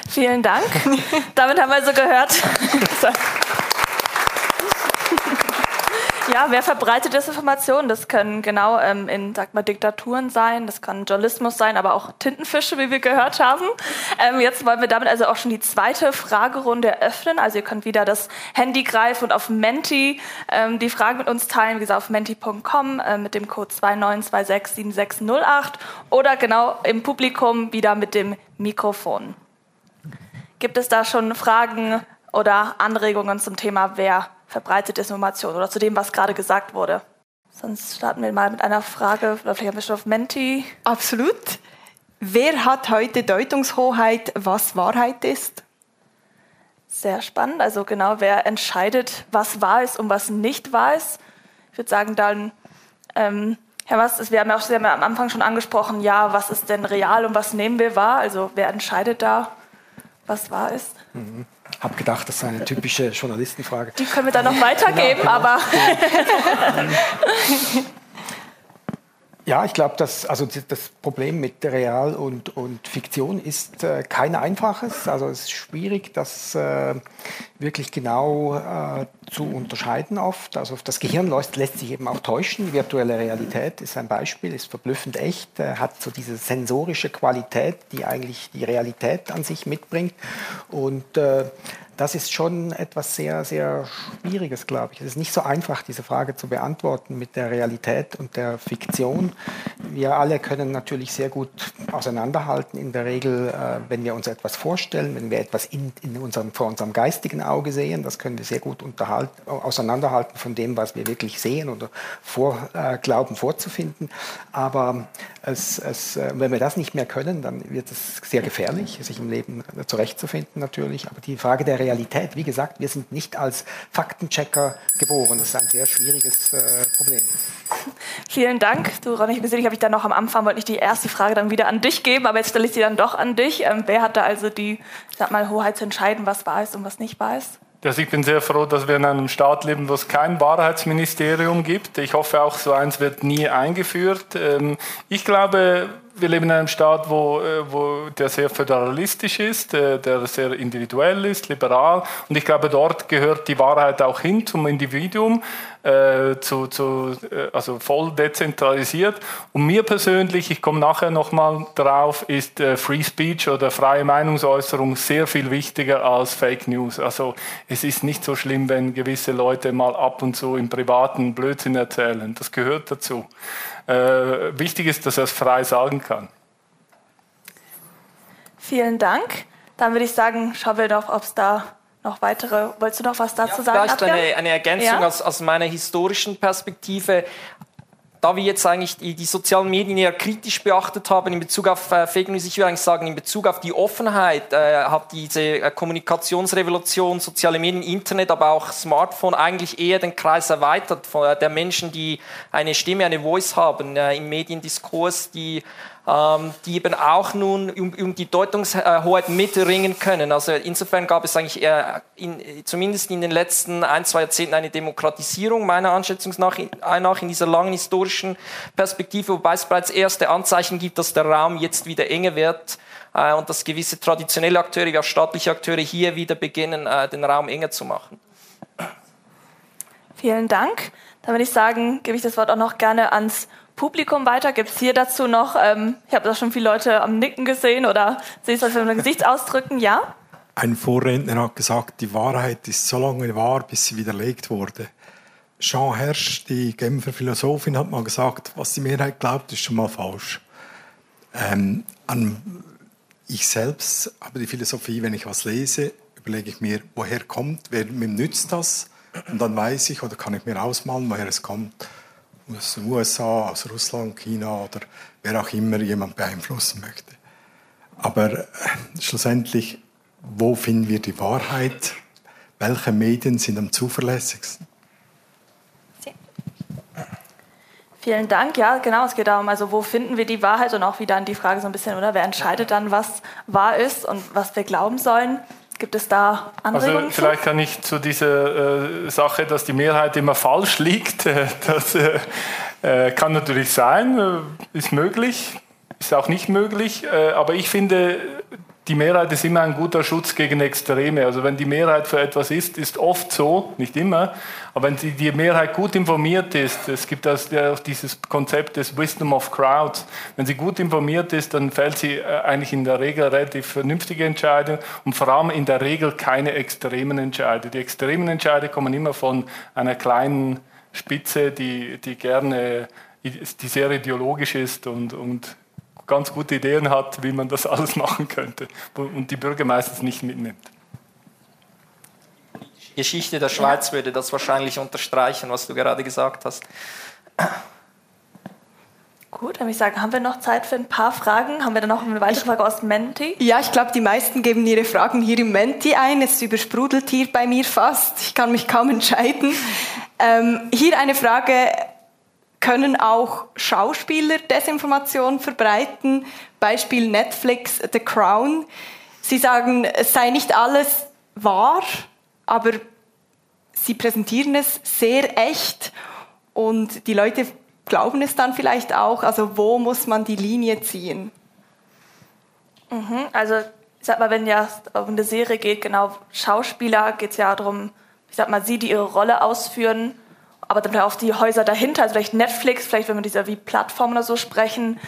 Vielen Dank. Damit haben wir also gehört. Ja, wer verbreitet Desinformation? Das können genau ähm, in, sag mal, Diktaturen sein, das kann Journalismus sein, aber auch Tintenfische, wie wir gehört haben. Ähm, jetzt wollen wir damit also auch schon die zweite Fragerunde eröffnen. Also ihr könnt wieder das Handy greifen und auf Menti ähm, die Fragen mit uns teilen, wie gesagt, auf menti.com äh, mit dem Code 29267608 oder genau im Publikum wieder mit dem Mikrofon. Gibt es da schon Fragen oder Anregungen zum Thema, wer verbreitete Information oder zu dem, was gerade gesagt wurde. Sonst starten wir mal mit einer Frage, vielleicht haben wir schon auf Menti. Absolut. Wer hat heute Deutungshoheit, was Wahrheit ist? Sehr spannend. Also genau, wer entscheidet, was wahr ist und was nicht wahr ist. Ich würde sagen, dann, ähm, Herr Was, wir haben ja auch sehr am Anfang schon angesprochen, ja, was ist denn real und was nehmen wir wahr? Also wer entscheidet da, was wahr ist? Mhm habe gedacht, das ist eine typische Journalistenfrage. Die können wir dann noch weitergeben, genau, genau. aber. Ja, ich glaube, dass also das Problem mit Real und, und Fiktion ist äh, kein einfaches. Also es ist schwierig, das äh, wirklich genau äh, zu unterscheiden oft. Also das Gehirn lässt, lässt, sich eben auch täuschen. Die virtuelle Realität ist ein Beispiel, ist verblüffend echt, äh, hat so diese sensorische Qualität, die eigentlich die Realität an sich mitbringt. Und äh, das ist schon etwas sehr, sehr Schwieriges, glaube ich. Es ist nicht so einfach, diese Frage zu beantworten mit der Realität und der Fiktion. Wir alle können natürlich sehr gut auseinanderhalten. In der Regel, äh, wenn wir uns etwas vorstellen, wenn wir etwas in, in unserem, vor unserem geistigen Auge sehen, das können wir sehr gut auseinanderhalten von dem, was wir wirklich sehen oder vor, äh, glauben vorzufinden. Aber es, es, äh, wenn wir das nicht mehr können, dann wird es sehr gefährlich, sich im Leben zurechtzufinden natürlich. Aber die Frage der wie gesagt, wir sind nicht als Faktenchecker geboren. Das ist ein sehr schwieriges äh, Problem. Vielen Dank. Du, Ronny, ich habe ich dann noch am Anfang, wollte ich die erste Frage dann wieder an dich geben, aber jetzt stelle ich sie dann doch an dich. Ähm, wer hat da also die, sag mal, Hoheit zu entscheiden, was wahr ist und was nicht wahr ist? Also ich bin sehr froh, dass wir in einem Staat leben, wo es kein Wahrheitsministerium gibt. Ich hoffe auch, so eins wird nie eingeführt. Ähm, ich glaube, wir leben in einem Staat, wo, äh, wo der sehr föderalistisch ist, äh, der sehr individuell ist, liberal. Und ich glaube, dort gehört die Wahrheit auch hin zum Individuum, äh, zu, zu, also voll dezentralisiert. Und mir persönlich, ich komme nachher nochmal drauf, ist Free Speech oder freie Meinungsäußerung sehr viel wichtiger als Fake News. Also es ist nicht so schlimm, wenn gewisse Leute mal ab und zu im privaten Blödsinn erzählen. Das gehört dazu äh, wichtig ist, dass er es frei sagen kann. Vielen Dank. Dann würde ich sagen, schauen wir doch, ob es da noch weitere, wolltest du noch was dazu ja, sagen? Vielleicht eine, eine, Ergänzung ja? aus, aus meiner historischen Perspektive da wir jetzt eigentlich die, die, sozialen Medien eher kritisch beachtet haben in Bezug auf äh, Fake News, ich würde eigentlich sagen, in Bezug auf die Offenheit äh, hat diese äh, Kommunikationsrevolution, soziale Medien, Internet, aber auch Smartphone eigentlich eher den Kreis erweitert von, äh, der Menschen, die eine Stimme, eine Voice haben äh, im Mediendiskurs, die die eben auch nun um, um, die Deutungshoheit mitringen können. Also insofern gab es eigentlich eher in, zumindest in den letzten ein, zwei Jahrzehnten eine Demokratisierung meiner Anschätzung nach in, nach in dieser langen historischen Perspektive, wobei es bereits erste Anzeichen gibt, dass der Raum jetzt wieder enger wird äh, und dass gewisse traditionelle Akteure wie auch staatliche Akteure hier wieder beginnen, äh, den Raum enger zu machen. Vielen Dank. Dann würde ich sagen, gebe ich das Wort auch noch gerne ans Publikum weiter? Gibt es hier dazu noch, ähm, ich habe da schon viele Leute am Nicken gesehen oder sehe ich das mit Gesichtsausdrücken? Ja? Ein Vorredner hat gesagt, die Wahrheit ist so lange wahr, bis sie widerlegt wurde. Jean Hersch, die Genfer Philosophin, hat mal gesagt, was die Mehrheit glaubt, ist schon mal falsch. Ähm, an ich selbst habe die Philosophie, wenn ich was lese, überlege ich mir, woher kommt, wem nützt das? Und dann weiß ich oder kann ich mir ausmalen, woher es kommt aus den USA, aus Russland, China oder wer auch immer jemand beeinflussen möchte. Aber äh, schlussendlich, wo finden wir die Wahrheit? Welche Medien sind am zuverlässigsten? Vielen Dank. Ja, genau, es geht darum, also wo finden wir die Wahrheit und auch wieder an die Frage so ein bisschen, oder wer entscheidet dann, was wahr ist und was wir glauben sollen. Gibt es da Anregungen? Also vielleicht kann ich zu dieser äh, Sache, dass die Mehrheit immer falsch liegt, äh, das äh, äh kann natürlich sein, äh, ist möglich, ist auch nicht möglich, äh, aber ich finde, die Mehrheit ist immer ein guter Schutz gegen Extreme. Also wenn die Mehrheit für etwas ist, ist oft so, nicht immer, aber wenn die, die Mehrheit gut informiert ist, es gibt auch dieses Konzept des Wisdom of Crowds, wenn sie gut informiert ist, dann fällt sie äh, eigentlich in der Regel relativ vernünftige Entscheidungen und vor allem in der Regel keine extremen Entscheidungen. Die extremen Entscheidungen kommen immer von einer kleinen Spitze, die, die gerne, die sehr ideologisch ist und, und ganz gute Ideen hat, wie man das alles machen könnte und die Bürger meistens nicht mitnimmt. Die Geschichte der Schweiz würde das wahrscheinlich unterstreichen, was du gerade gesagt hast. Gut, dann würde ich sagen, haben wir noch Zeit für ein paar Fragen? Haben wir dann noch eine weitere Frage aus Menti? Ja, ich glaube, die meisten geben ihre Fragen hier im Menti ein. Es übersprudelt hier bei mir fast. Ich kann mich kaum entscheiden. Ähm, hier eine Frage können auch Schauspieler Desinformation verbreiten. Beispiel Netflix, The Crown. Sie sagen, es sei nicht alles wahr, aber sie präsentieren es sehr echt und die Leute glauben es dann vielleicht auch. Also wo muss man die Linie ziehen? Mhm, also ich sag mal, wenn ja um eine Serie geht, genau Schauspieler, geht es ja darum, ich sag mal, sie, die ihre Rolle ausführen aber dann auch die Häuser dahinter, also vielleicht Netflix, vielleicht wenn wir dieser wie Plattform oder so sprechen,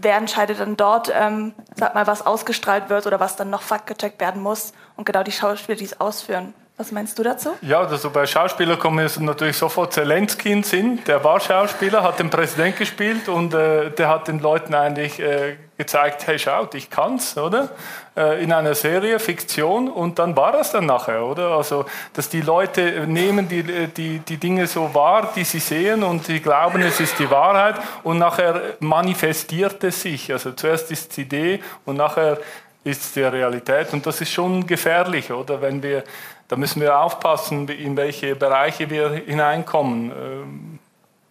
wer entscheidet dann dort, ähm, sag mal, was ausgestrahlt wird oder was dann noch faktgecheckt werden muss und genau die Schauspieler, die es ausführen. Was meinst du dazu? Ja, also bei Schauspielern kommen jetzt natürlich sofort Zelensky in Sinn. Der war Schauspieler, hat den Präsident gespielt und äh, der hat den Leuten eigentlich äh, gezeigt, hey, schaut, ich kann's, oder? Äh, in einer Serie, Fiktion und dann war es dann nachher, oder? Also, dass die Leute nehmen die, die, die Dinge so wahr, die sie sehen und die glauben, es ist die Wahrheit und nachher manifestiert es sich. Also zuerst ist die Idee und nachher ist die Realität und das ist schon gefährlich, oder? Wenn wir da müssen wir aufpassen, in welche Bereiche wir hineinkommen, ähm,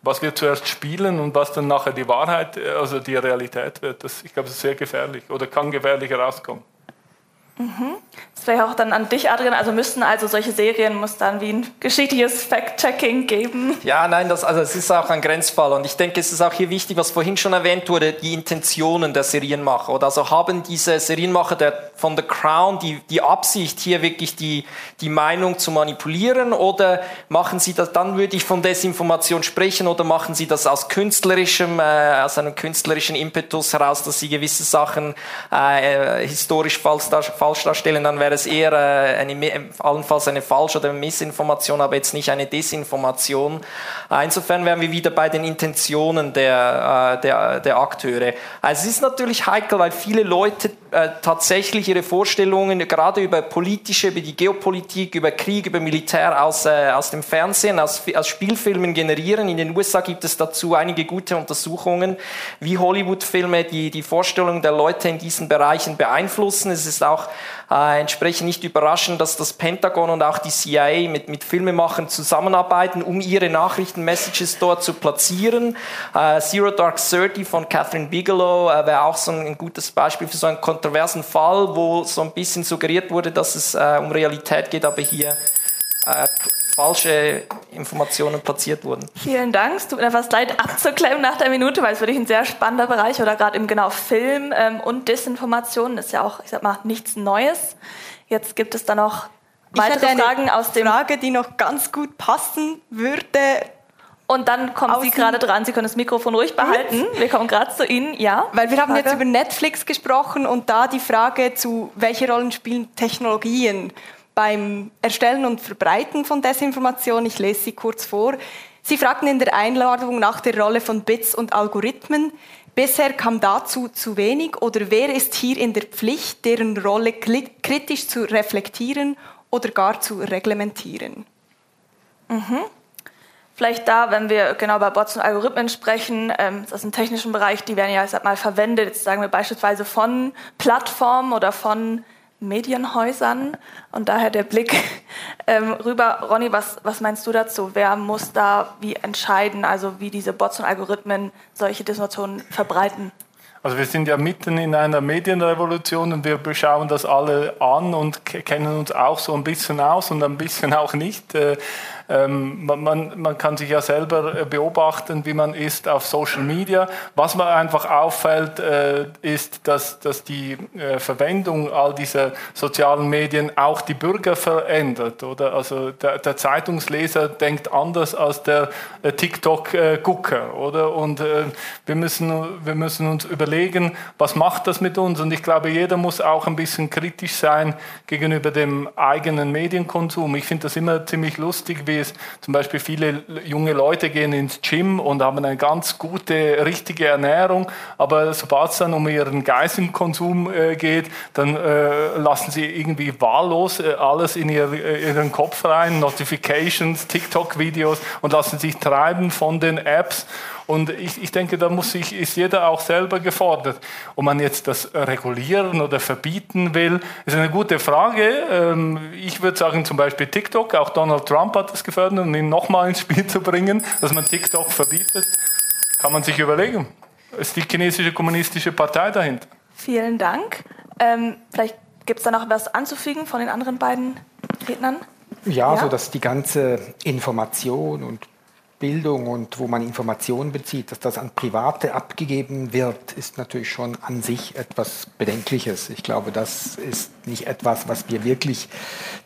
was wir zuerst spielen und was dann nachher die Wahrheit, also die Realität wird. Das, ich glaube, das ist sehr gefährlich oder kann gefährlich herauskommen. Mhm. Das wäre auch dann an dich, Adrian. Also müssten also solche Serien muss dann wie ein geschichtliches Fact-Checking geben. Ja, nein, das, also es ist auch ein Grenzfall und ich denke, es ist auch hier wichtig, was vorhin schon erwähnt wurde, die Intentionen der Serienmacher. Oder also haben diese Serienmacher der, von The Crown die, die Absicht, hier wirklich die, die Meinung zu manipulieren oder machen sie das, dann würde ich von Desinformation sprechen oder machen sie das aus künstlerischem, äh, aus einem künstlerischen Impetus heraus, dass sie gewisse Sachen äh, historisch falsch falsch darstellen, dann wäre es eher äh, eine, allenfalls eine falsche oder Missinformation, aber jetzt nicht eine Desinformation. Äh, insofern wären wir wieder bei den Intentionen der, äh, der, der Akteure. Also es ist natürlich heikel, weil viele Leute tatsächlich ihre Vorstellungen gerade über politische, über die Geopolitik, über Krieg, über Militär aus, aus dem Fernsehen, aus, aus Spielfilmen generieren. In den USA gibt es dazu einige gute Untersuchungen, wie Hollywood-Filme die, die Vorstellungen der Leute in diesen Bereichen beeinflussen. Es ist auch äh, entsprechend nicht überraschend, dass das Pentagon und auch die CIA mit, mit Filmemachern zusammenarbeiten, um ihre Nachrichtenmessages dort zu platzieren. Äh, Zero Dark Thirty von Catherine Bigelow äh, wäre auch so ein, ein, gutes Beispiel für so einen kontroversen Fall, wo so ein bisschen suggeriert wurde, dass es äh, um Realität geht, aber hier äh, falsche Informationen platziert wurden. Vielen Dank. Es tut mir etwas leid abzuklemmen nach der Minute, weil es wirklich ein sehr spannender Bereich oder gerade im genau Film ähm, und Desinformation ist ja auch, ich sag mal, nichts Neues. Jetzt gibt es da noch weitere Fragen aus dem Frage, die noch ganz gut passen würde. Und dann kommen Sie gerade dran. Sie können das Mikrofon ruhig behalten. Wir kommen gerade zu Ihnen. Ja. Weil wir haben Frage. jetzt über Netflix gesprochen und da die Frage zu, welche Rollen spielen Technologien? Beim Erstellen und Verbreiten von Desinformation. Ich lese sie kurz vor. Sie fragten in der Einladung nach der Rolle von Bits und Algorithmen. Bisher kam dazu zu wenig oder wer ist hier in der Pflicht, deren Rolle kritisch zu reflektieren oder gar zu reglementieren? Mhm. Vielleicht da, wenn wir genau bei Bots und Algorithmen sprechen, ähm, das ist im technischen Bereich, die werden ja ich sag mal verwendet, jetzt sagen wir beispielsweise von Plattformen oder von Medienhäusern. Und daher der Blick ähm, rüber. Ronny, was, was meinst du dazu? Wer muss da wie entscheiden, also wie diese Bots und Algorithmen solche Desinformationen verbreiten? Also wir sind ja mitten in einer Medienrevolution und wir schauen das alle an und kennen uns auch so ein bisschen aus und ein bisschen auch nicht. Äh, ähm, man, man, kann sich ja selber äh, beobachten, wie man ist auf Social Media. Was mir einfach auffällt, äh, ist, dass, dass die äh, Verwendung all dieser sozialen Medien auch die Bürger verändert. Oder? Also der, der Zeitungsleser denkt anders als der äh, TikTok-Gucker. oder? Und äh, wir, müssen, wir müssen uns überlegen, was macht das mit uns? Und ich glaube, jeder muss auch ein bisschen kritisch sein gegenüber dem eigenen Medienkonsum. Ich finde das immer ziemlich lustig, wie ist, zum Beispiel viele junge Leute gehen ins Gym und haben eine ganz gute, richtige Ernährung, aber sobald es dann um ihren geistigen Konsum äh, geht, dann äh, lassen sie irgendwie wahllos äh, alles in ihr, äh, ihren Kopf rein, Notifications, TikTok-Videos und lassen sich treiben von den Apps und ich, ich denke, da muss sich, ist jeder auch selber gefordert. Ob man jetzt das regulieren oder verbieten will, ist eine gute Frage. Ähm, ich würde sagen, zum Beispiel TikTok, auch Donald Trump hat das gefördert, um ihn nochmal ins Spiel zu bringen, dass man TikTok verbietet. Kann man sich überlegen. Ist die chinesische kommunistische Partei dahinter? Vielen Dank. Ähm, vielleicht gibt es da noch was anzufügen von den anderen beiden Rednern? Ja, ja, so dass die ganze Information und Bildung und wo man Informationen bezieht, dass das an Private abgegeben wird, ist natürlich schon an sich etwas Bedenkliches. Ich glaube, das ist nicht etwas, was wir wirklich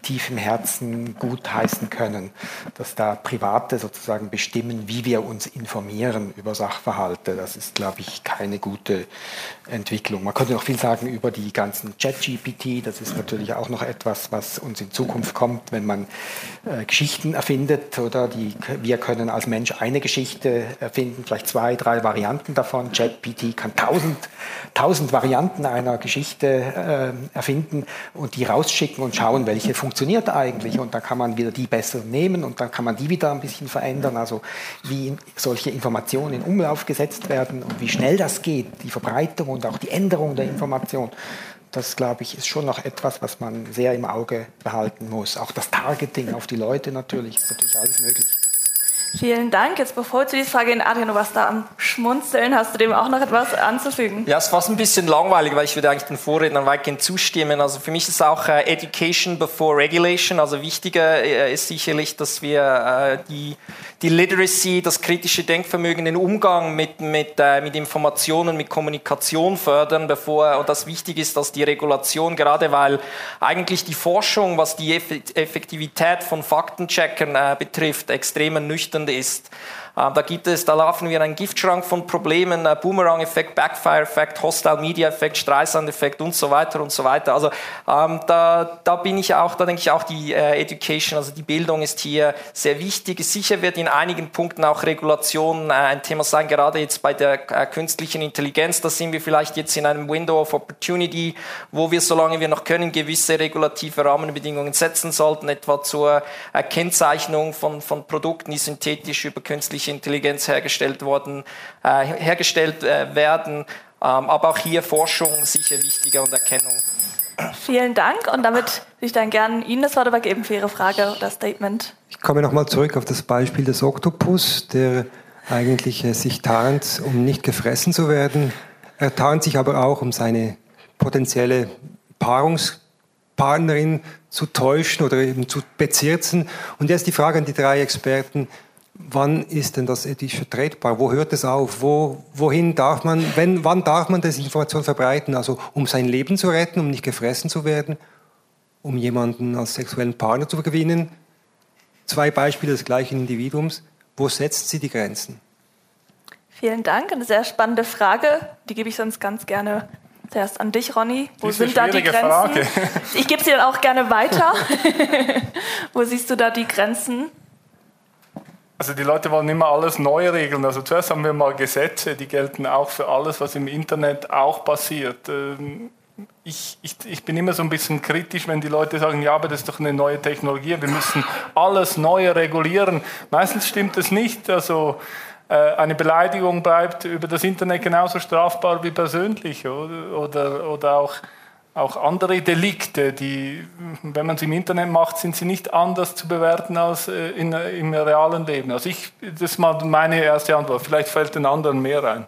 tief im Herzen gut heißen können, dass da Private sozusagen bestimmen, wie wir uns informieren über Sachverhalte. Das ist, glaube ich, keine gute Entwicklung. Man könnte noch viel sagen über die ganzen Chat-GPT. Das ist natürlich auch noch etwas, was uns in Zukunft kommt, wenn man äh, Geschichten erfindet oder die, wir können als Mensch eine Geschichte erfinden, vielleicht zwei, drei Varianten davon. ChatGPT kann tausend, tausend Varianten einer Geschichte äh, erfinden und die rausschicken und schauen, welche funktioniert eigentlich. Und dann kann man wieder die besser nehmen und dann kann man die wieder ein bisschen verändern. Also wie solche Informationen in Umlauf gesetzt werden und wie schnell das geht, die Verbreitung und auch die Änderung der Information. Das, glaube ich, ist schon noch etwas, was man sehr im Auge behalten muss. Auch das Targeting auf die Leute natürlich, ist natürlich alles möglich. Vielen Dank. Jetzt bevor zu dieser Frage gehen, Adrian, du warst da am Schmunzeln. Hast du dem auch noch etwas anzufügen? Ja, es war ein bisschen langweilig, weil ich würde eigentlich den Vorrednern weitgehend zustimmen. Also für mich ist auch äh, Education before Regulation. Also wichtiger äh, ist sicherlich, dass wir äh, die, die Literacy, das kritische Denkvermögen, den Umgang mit, mit, äh, mit Informationen, mit Kommunikation fördern, bevor, und das wichtig ist, dass die Regulation, gerade weil eigentlich die Forschung, was die Effektivität von Faktencheckern äh, betrifft, extrem ernüchternd verpflichtend ist. Ähm, da gibt es, da laufen wir einen Giftschrank von Problemen, äh, Boomerang-Effekt, Backfire-Effekt, Hostile-Media-Effekt, Streisand-Effekt und so weiter und so weiter. Also ähm, da, da bin ich auch, da denke ich auch die äh, Education, also die Bildung ist hier sehr wichtig. Sicher wird in einigen Punkten auch Regulation äh, ein Thema sein, gerade jetzt bei der äh, künstlichen Intelligenz. Da sind wir vielleicht jetzt in einem Window of Opportunity, wo wir, solange wir noch können, gewisse regulative Rahmenbedingungen setzen sollten, etwa zur äh, Kennzeichnung von, von Produkten, die synthetisch über künstliche Intelligenz hergestellt worden, äh, hergestellt äh, werden. Ähm, aber auch hier Forschung sicher wichtiger und Erkennung. Vielen Dank und damit würde ich dann gerne Ihnen das Wort übergeben für Ihre Frage oder Statement. Ich komme nochmal zurück auf das Beispiel des Oktopus, der eigentlich äh, sich tarnt, um nicht gefressen zu werden. Er tarnt sich aber auch, um seine potenzielle Paarungspartnerin zu täuschen oder eben zu bezirzen. Und jetzt die Frage an die drei Experten wann ist denn das ethisch vertretbar? Wo hört es auf? Wo, wohin darf man, wenn, wann darf man Desinformation verbreiten? Also um sein Leben zu retten, um nicht gefressen zu werden, um jemanden als sexuellen Partner zu gewinnen? Zwei Beispiele des gleichen Individuums. Wo setzt sie die Grenzen? Vielen Dank. Eine sehr spannende Frage. Die gebe ich sonst ganz gerne zuerst an dich, Ronny. Wo sind da die Grenzen? Frage. Ich gebe sie dann auch gerne weiter. Wo siehst du da die Grenzen? Also die Leute wollen immer alles neu regeln. Also zuerst haben wir mal Gesetze, die gelten auch für alles, was im Internet auch passiert. Ähm, ich, ich, ich bin immer so ein bisschen kritisch, wenn die Leute sagen, ja, aber das ist doch eine neue Technologie, wir müssen alles Neue regulieren. Meistens stimmt das nicht. Also äh, eine Beleidigung bleibt über das Internet genauso strafbar wie persönlich oder, oder, oder auch auch andere Delikte, die, wenn man sie im Internet macht, sind sie nicht anders zu bewerten als äh, in, im realen Leben. Also ich, das ist mal meine erste Antwort. Vielleicht fällt den anderen mehr ein.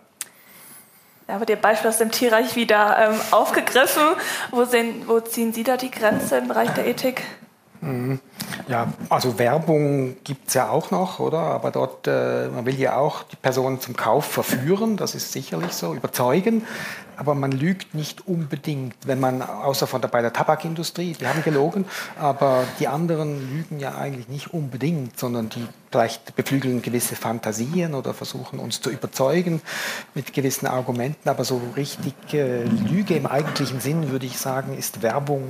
Ja, aber Ihr Beispiel aus dem Tierreich wieder ähm, aufgegriffen. Wo, sehen, wo ziehen Sie da die Grenze im Bereich der Ethik? Mhm. Ja, also Werbung gibt es ja auch noch, oder? Aber dort, äh, man will ja auch die Person zum Kauf verführen, das ist sicherlich so, überzeugen aber man lügt nicht unbedingt, wenn man, außer von der, bei der Tabakindustrie, die haben gelogen, aber die anderen lügen ja eigentlich nicht unbedingt, sondern die vielleicht beflügeln gewisse Fantasien oder versuchen uns zu überzeugen mit gewissen Argumenten, aber so richtig äh, Lüge im eigentlichen Sinn, würde ich sagen, ist Werbung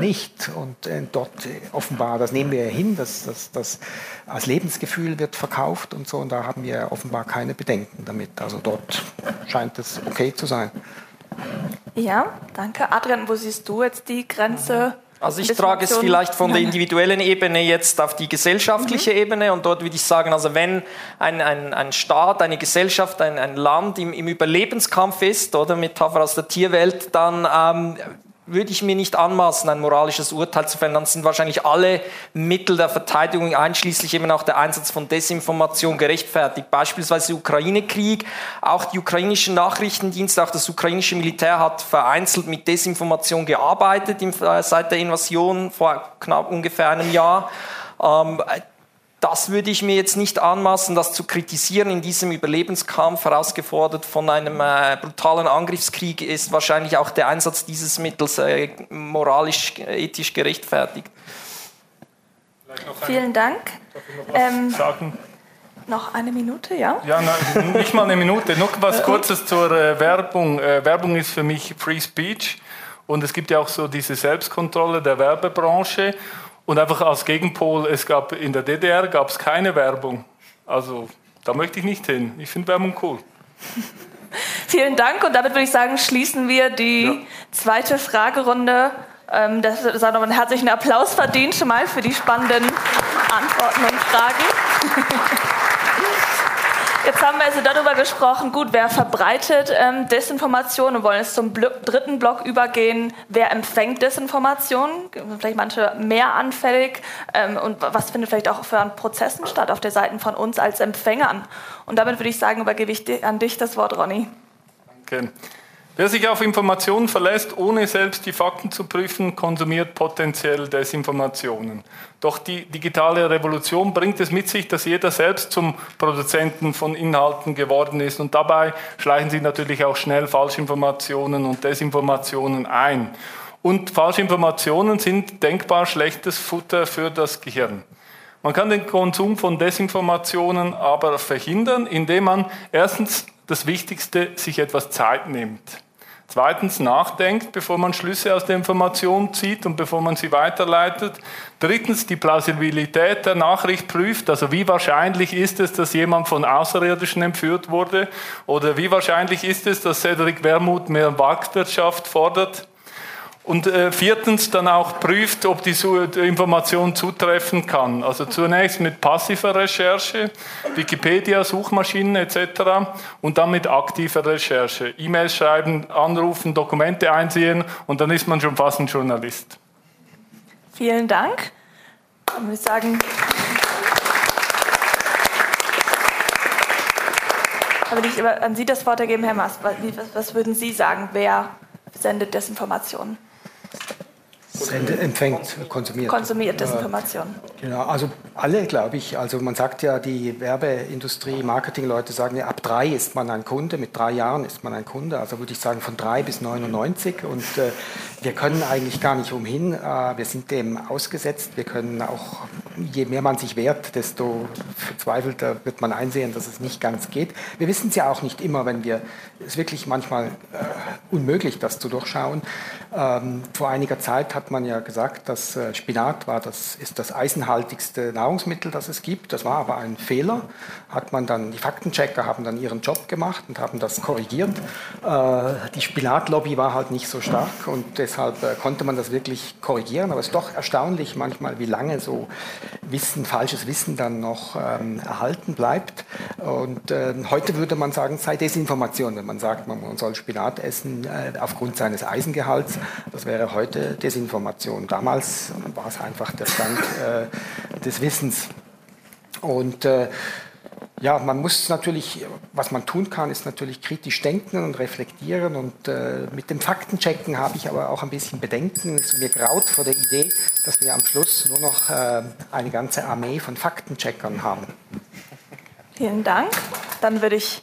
nicht. Und äh, dort offenbar, das nehmen wir ja hin, dass das, das als Lebensgefühl wird verkauft und so, und da haben wir offenbar keine Bedenken damit. Also dort scheint es okay zu sein. Ja, danke. Adrian, wo siehst du jetzt die Grenze? Also ich trage es vielleicht von der individuellen Ebene jetzt auf die gesellschaftliche mhm. Ebene und dort würde ich sagen, also wenn ein, ein, ein Staat, eine Gesellschaft, ein, ein Land im, im Überlebenskampf ist, oder Metapher aus der Tierwelt, dann ähm, würde ich mir nicht anmaßen, ein moralisches Urteil zu fällen. Dann sind wahrscheinlich alle Mittel der Verteidigung, einschließlich eben auch der Einsatz von Desinformation, gerechtfertigt. Beispielsweise Ukraine-Krieg. Auch die ukrainischen Nachrichtendienste, auch das ukrainische Militär hat vereinzelt mit Desinformation gearbeitet äh, seit der Invasion vor knapp ungefähr einem Jahr. Das würde ich mir jetzt nicht anmaßen, das zu kritisieren in diesem Überlebenskampf, herausgefordert von einem äh, brutalen Angriffskrieg, ist wahrscheinlich auch der Einsatz dieses Mittels äh, moralisch, ethisch gerechtfertigt. Vielen Dank. Ähm, noch eine Minute, ja? Ja, nein, nicht mal eine Minute. Noch was Kurzes zur äh, Werbung. Äh, Werbung ist für mich Free Speech und es gibt ja auch so diese Selbstkontrolle der Werbebranche. Und einfach als Gegenpol, es gab in der DDR gab es keine Werbung. Also da möchte ich nicht hin. Ich finde Werbung cool. Vielen Dank und damit würde ich sagen, schließen wir die ja. zweite Fragerunde. Ähm, das ist auch noch einen herzlichen Applaus verdient schon mal für die spannenden Antworten und Fragen. Jetzt haben wir also darüber gesprochen, gut, wer verbreitet ähm, Desinformation und wollen jetzt zum Bl dritten Block übergehen, wer empfängt Desinformation, vielleicht manche mehr anfällig ähm, und was findet vielleicht auch für Prozessen statt auf der Seite von uns als Empfängern. Und damit würde ich sagen, übergebe ich an dich das Wort, Ronny. Danke. Wer sich auf Informationen verlässt, ohne selbst die Fakten zu prüfen, konsumiert potenziell Desinformationen. Doch die digitale Revolution bringt es mit sich, dass jeder selbst zum Produzenten von Inhalten geworden ist. Und dabei schleichen sich natürlich auch schnell Falschinformationen und Desinformationen ein. Und Falschinformationen sind denkbar schlechtes Futter für das Gehirn. Man kann den Konsum von Desinformationen aber verhindern, indem man erstens das Wichtigste sich etwas Zeit nimmt. Zweitens nachdenkt, bevor man Schlüsse aus der Information zieht und bevor man sie weiterleitet. Drittens die Plausibilität der Nachricht prüft, also wie wahrscheinlich ist es, dass jemand von Außerirdischen entführt wurde oder wie wahrscheinlich ist es, dass Cedric Wermuth mehr Marktwirtschaft fordert. Und äh, viertens dann auch prüft, ob die Information zutreffen kann. Also zunächst mit passiver Recherche, Wikipedia, Suchmaschinen etc. und dann mit aktiver Recherche. E-Mails schreiben, anrufen, Dokumente einsehen und dann ist man schon fast ein Journalist. Vielen Dank. Dann würde ich sagen, Da würde ich an Sie das Wort ergeben, Herr Maas. Was würden Sie sagen, wer sendet Desinformationen? Empfängt, konsumiert. Konsumiert Desinformation. Genau, also alle, glaube ich. Also man sagt ja, die Werbeindustrie, Marketingleute sagen ja, ab drei ist man ein Kunde, mit drei Jahren ist man ein Kunde. Also würde ich sagen von drei bis 99. Und äh, wir können eigentlich gar nicht umhin. Äh, wir sind dem ausgesetzt. Wir können auch, je mehr man sich wehrt, desto verzweifelter wird man einsehen, dass es nicht ganz geht. Wir wissen es ja auch nicht immer, wenn wir, ist wirklich manchmal äh, unmöglich, das zu durchschauen. Ähm, vor einiger Zeit hat man ja gesagt, dass äh, Spinat war das, ist das eisenhaltigste Nahrungsmittel, das es gibt. Das war aber ein Fehler. Hat man dann, die Faktenchecker haben dann ihren Job gemacht und haben das korrigiert. Äh, die Spinatlobby war halt nicht so stark und deshalb äh, konnte man das wirklich korrigieren. Aber es ist doch erstaunlich manchmal, wie lange so Wissen, falsches Wissen dann noch ähm, erhalten bleibt. Und äh, heute würde man sagen, sei Desinformation, man sagt, man, soll Spinat essen äh, aufgrund seines Eisengehalts. Das wäre heute Desinformation. Damals war es einfach der Stand äh, des Wissens. Und äh, ja, man muss natürlich, was man tun kann, ist natürlich kritisch denken und reflektieren. Und äh, mit dem Faktenchecken habe ich aber auch ein bisschen Bedenken. Es mir graut vor der Idee, dass wir am Schluss nur noch äh, eine ganze Armee von Faktencheckern haben. Vielen Dank. Dann würde ich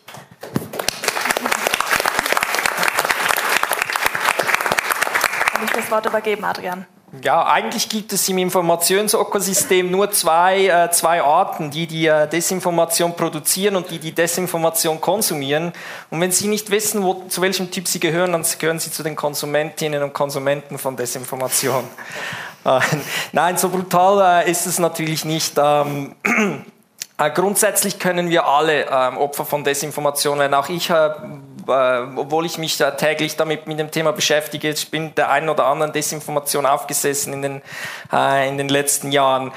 ich das Wort übergeben, Adrian. Ja, eigentlich gibt es im Informationsökosystem nur zwei, äh, zwei Arten, die die äh, Desinformation produzieren und die die Desinformation konsumieren. Und wenn Sie nicht wissen, wo, zu welchem Typ Sie gehören, dann gehören Sie zu den Konsumentinnen und Konsumenten von Desinformation. äh, nein, so brutal äh, ist es natürlich nicht. Ähm, äh, grundsätzlich können wir alle ähm, Opfer von Desinformation werden. Auch ich obwohl ich mich täglich damit mit dem Thema beschäftige, ich bin der einen oder anderen Desinformation aufgesessen in den, äh, in den letzten Jahren.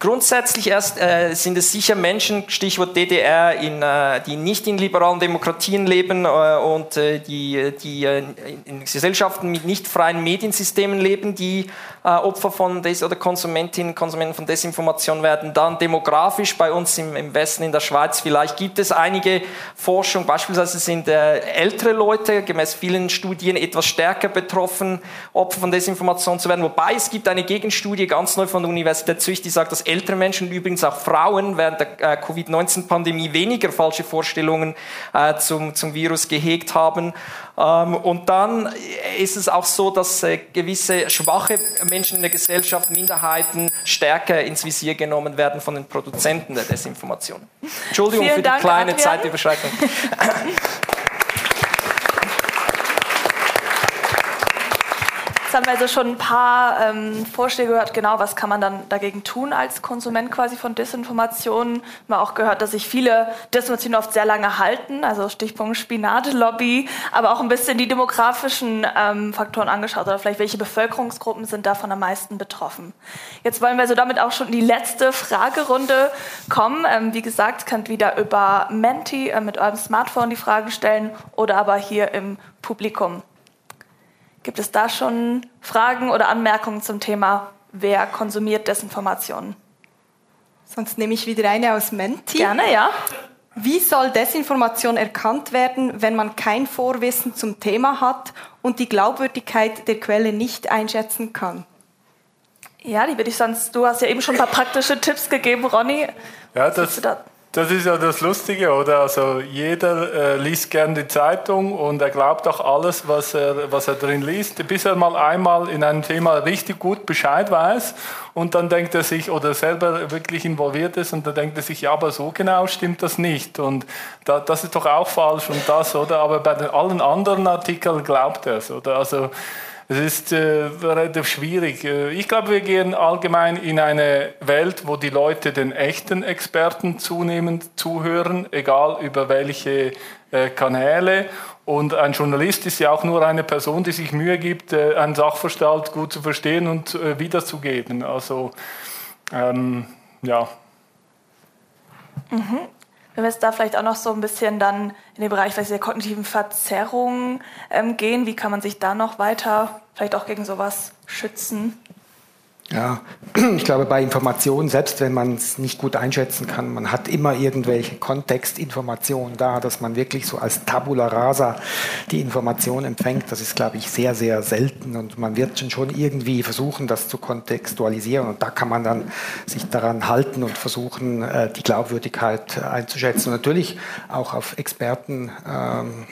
Äh, Grundsätzlich erst äh, sind es sicher Menschen, Stichwort DDR, in, äh, die nicht in liberalen Demokratien leben äh, und äh, die, die äh, in Gesellschaften mit nicht freien Mediensystemen leben, die äh, Opfer von Des oder Konsumentinnen Konsumenten von Desinformation werden. Dann demografisch bei uns im, im Westen, in der Schweiz vielleicht gibt es einige Forschung, beispielsweise sind ältere Leute gemäß vielen Studien etwas stärker betroffen, Opfer von Desinformation zu werden. Wobei es gibt eine Gegenstudie ganz neu von der Universität Zürich, die sagt, dass ältere Menschen und übrigens auch Frauen während der äh, Covid-19-Pandemie weniger falsche Vorstellungen äh, zum, zum Virus gehegt haben. Ähm, und dann ist es auch so, dass äh, gewisse schwache Menschen in der Gesellschaft, Minderheiten, stärker ins Visier genommen werden von den Produzenten der Desinformation. Entschuldigung Vielen für die Dank, kleine Adrian. Zeitüberschreitung. Jetzt haben wir also schon ein paar ähm, Vorschläge gehört, genau, was kann man dann dagegen tun als Konsument quasi von Desinformationen. Wir haben auch gehört, dass sich viele Desinformationen oft sehr lange halten, also Stichpunkt Spinatlobby, aber auch ein bisschen die demografischen ähm, Faktoren angeschaut oder vielleicht welche Bevölkerungsgruppen sind davon am meisten betroffen. Jetzt wollen wir so damit auch schon in die letzte Fragerunde kommen. Ähm, wie gesagt, könnt wieder über Menti äh, mit eurem Smartphone die Frage stellen oder aber hier im Publikum. Gibt es da schon Fragen oder Anmerkungen zum Thema, wer konsumiert Desinformationen? Sonst nehme ich wieder eine aus Menti. Gerne, ja. Wie soll Desinformation erkannt werden, wenn man kein Vorwissen zum Thema hat und die Glaubwürdigkeit der Quelle nicht einschätzen kann? Ja, die würde ich sonst, du hast ja eben schon ein paar praktische Tipps gegeben, Ronny. Ja, das, das ist ja das Lustige, oder? Also jeder äh, liest gern die Zeitung und er glaubt auch alles, was er, was er drin liest, bis er mal einmal in einem Thema richtig gut Bescheid weiß und dann denkt er sich, oder selber wirklich involviert ist und dann denkt er sich, ja, aber so genau stimmt das nicht und da, das ist doch auch falsch und das, oder? Aber bei den, allen anderen Artikeln glaubt er es, oder? Also es ist äh, relativ schwierig. Äh, ich glaube, wir gehen allgemein in eine Welt, wo die Leute den echten Experten zunehmend zuhören, egal über welche äh, Kanäle. Und ein Journalist ist ja auch nur eine Person, die sich Mühe gibt, äh, einen Sachverstand gut zu verstehen und äh, wiederzugeben. Also, ähm, ja. Mhm. Wenn wir jetzt da vielleicht auch noch so ein bisschen dann in den Bereich der kognitiven Verzerrungen ähm, gehen, wie kann man sich da noch weiter vielleicht auch gegen sowas schützen? Ja, ich glaube, bei Informationen, selbst wenn man es nicht gut einschätzen kann, man hat immer irgendwelche Kontextinformationen da, dass man wirklich so als Tabula rasa die Information empfängt. Das ist, glaube ich, sehr, sehr selten und man wird schon irgendwie versuchen, das zu kontextualisieren und da kann man dann sich daran halten und versuchen, äh, die Glaubwürdigkeit einzuschätzen und natürlich auch auf Experten ähm,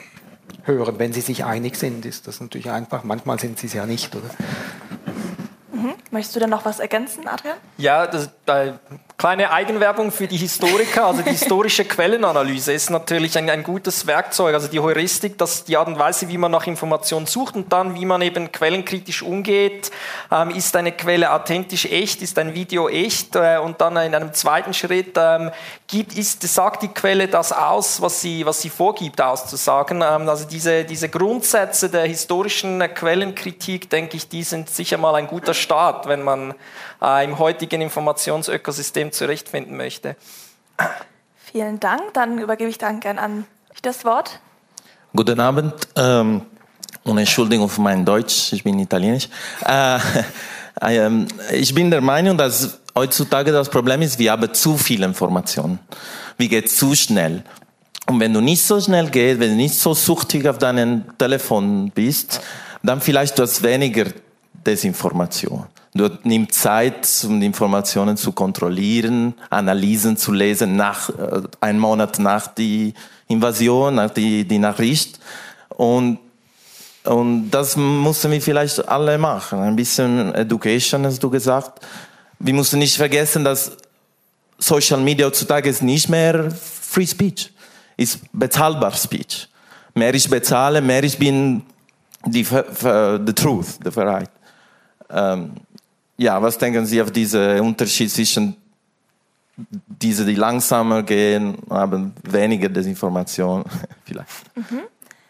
hören. Wenn sie sich einig sind, ist das natürlich einfach. Manchmal sind sie es ja nicht, oder? Möchtest du denn noch was ergänzen, Adrian? Ja, das, äh, kleine Eigenwerbung für die Historiker. Also die historische Quellenanalyse ist natürlich ein, ein, gutes Werkzeug. Also die Heuristik, dass die Art und Weise, wie man nach Informationen sucht und dann, wie man eben quellenkritisch umgeht. Ähm, ist eine Quelle authentisch echt? Ist ein Video echt? Äh, und dann in einem zweiten Schritt ähm, gibt, ist, sagt die Quelle das aus, was sie, was sie vorgibt auszusagen. Ähm, also diese, diese Grundsätze der historischen Quellenkritik, denke ich, die sind sicher mal ein guter Start, wenn man äh, im heutigen Informationsökosystem zurechtfinden möchte. Vielen Dank. Dann übergebe ich dann gern an das Wort. Guten Abend ähm, und Entschuldigung für mein Deutsch, ich bin italienisch. Äh, ähm, ich bin der Meinung, dass heutzutage das Problem ist, wir haben zu viel Informationen. Wir gehen zu schnell. Und wenn du nicht so schnell gehst, wenn du nicht so suchtig auf deinem Telefon bist, dann vielleicht du hast weniger Desinformation. Du nimmst Zeit, um die Informationen zu kontrollieren, Analysen zu lesen, nach, äh, einen Monat nach die Invasion, nach die, die Nachricht. Und, und das mussten wir vielleicht alle machen. Ein bisschen Education, hast du gesagt. Wir müssen nicht vergessen, dass Social Media heutzutage ist nicht mehr Free Speech, ist bezahlbar Speech. Mehr ich bezahle, mehr ich bin die, the truth, die Wahrheit. Ähm, ja, was denken Sie auf diesen Unterschied zwischen diese, die langsamer gehen, haben weniger Desinformation vielleicht? Mhm.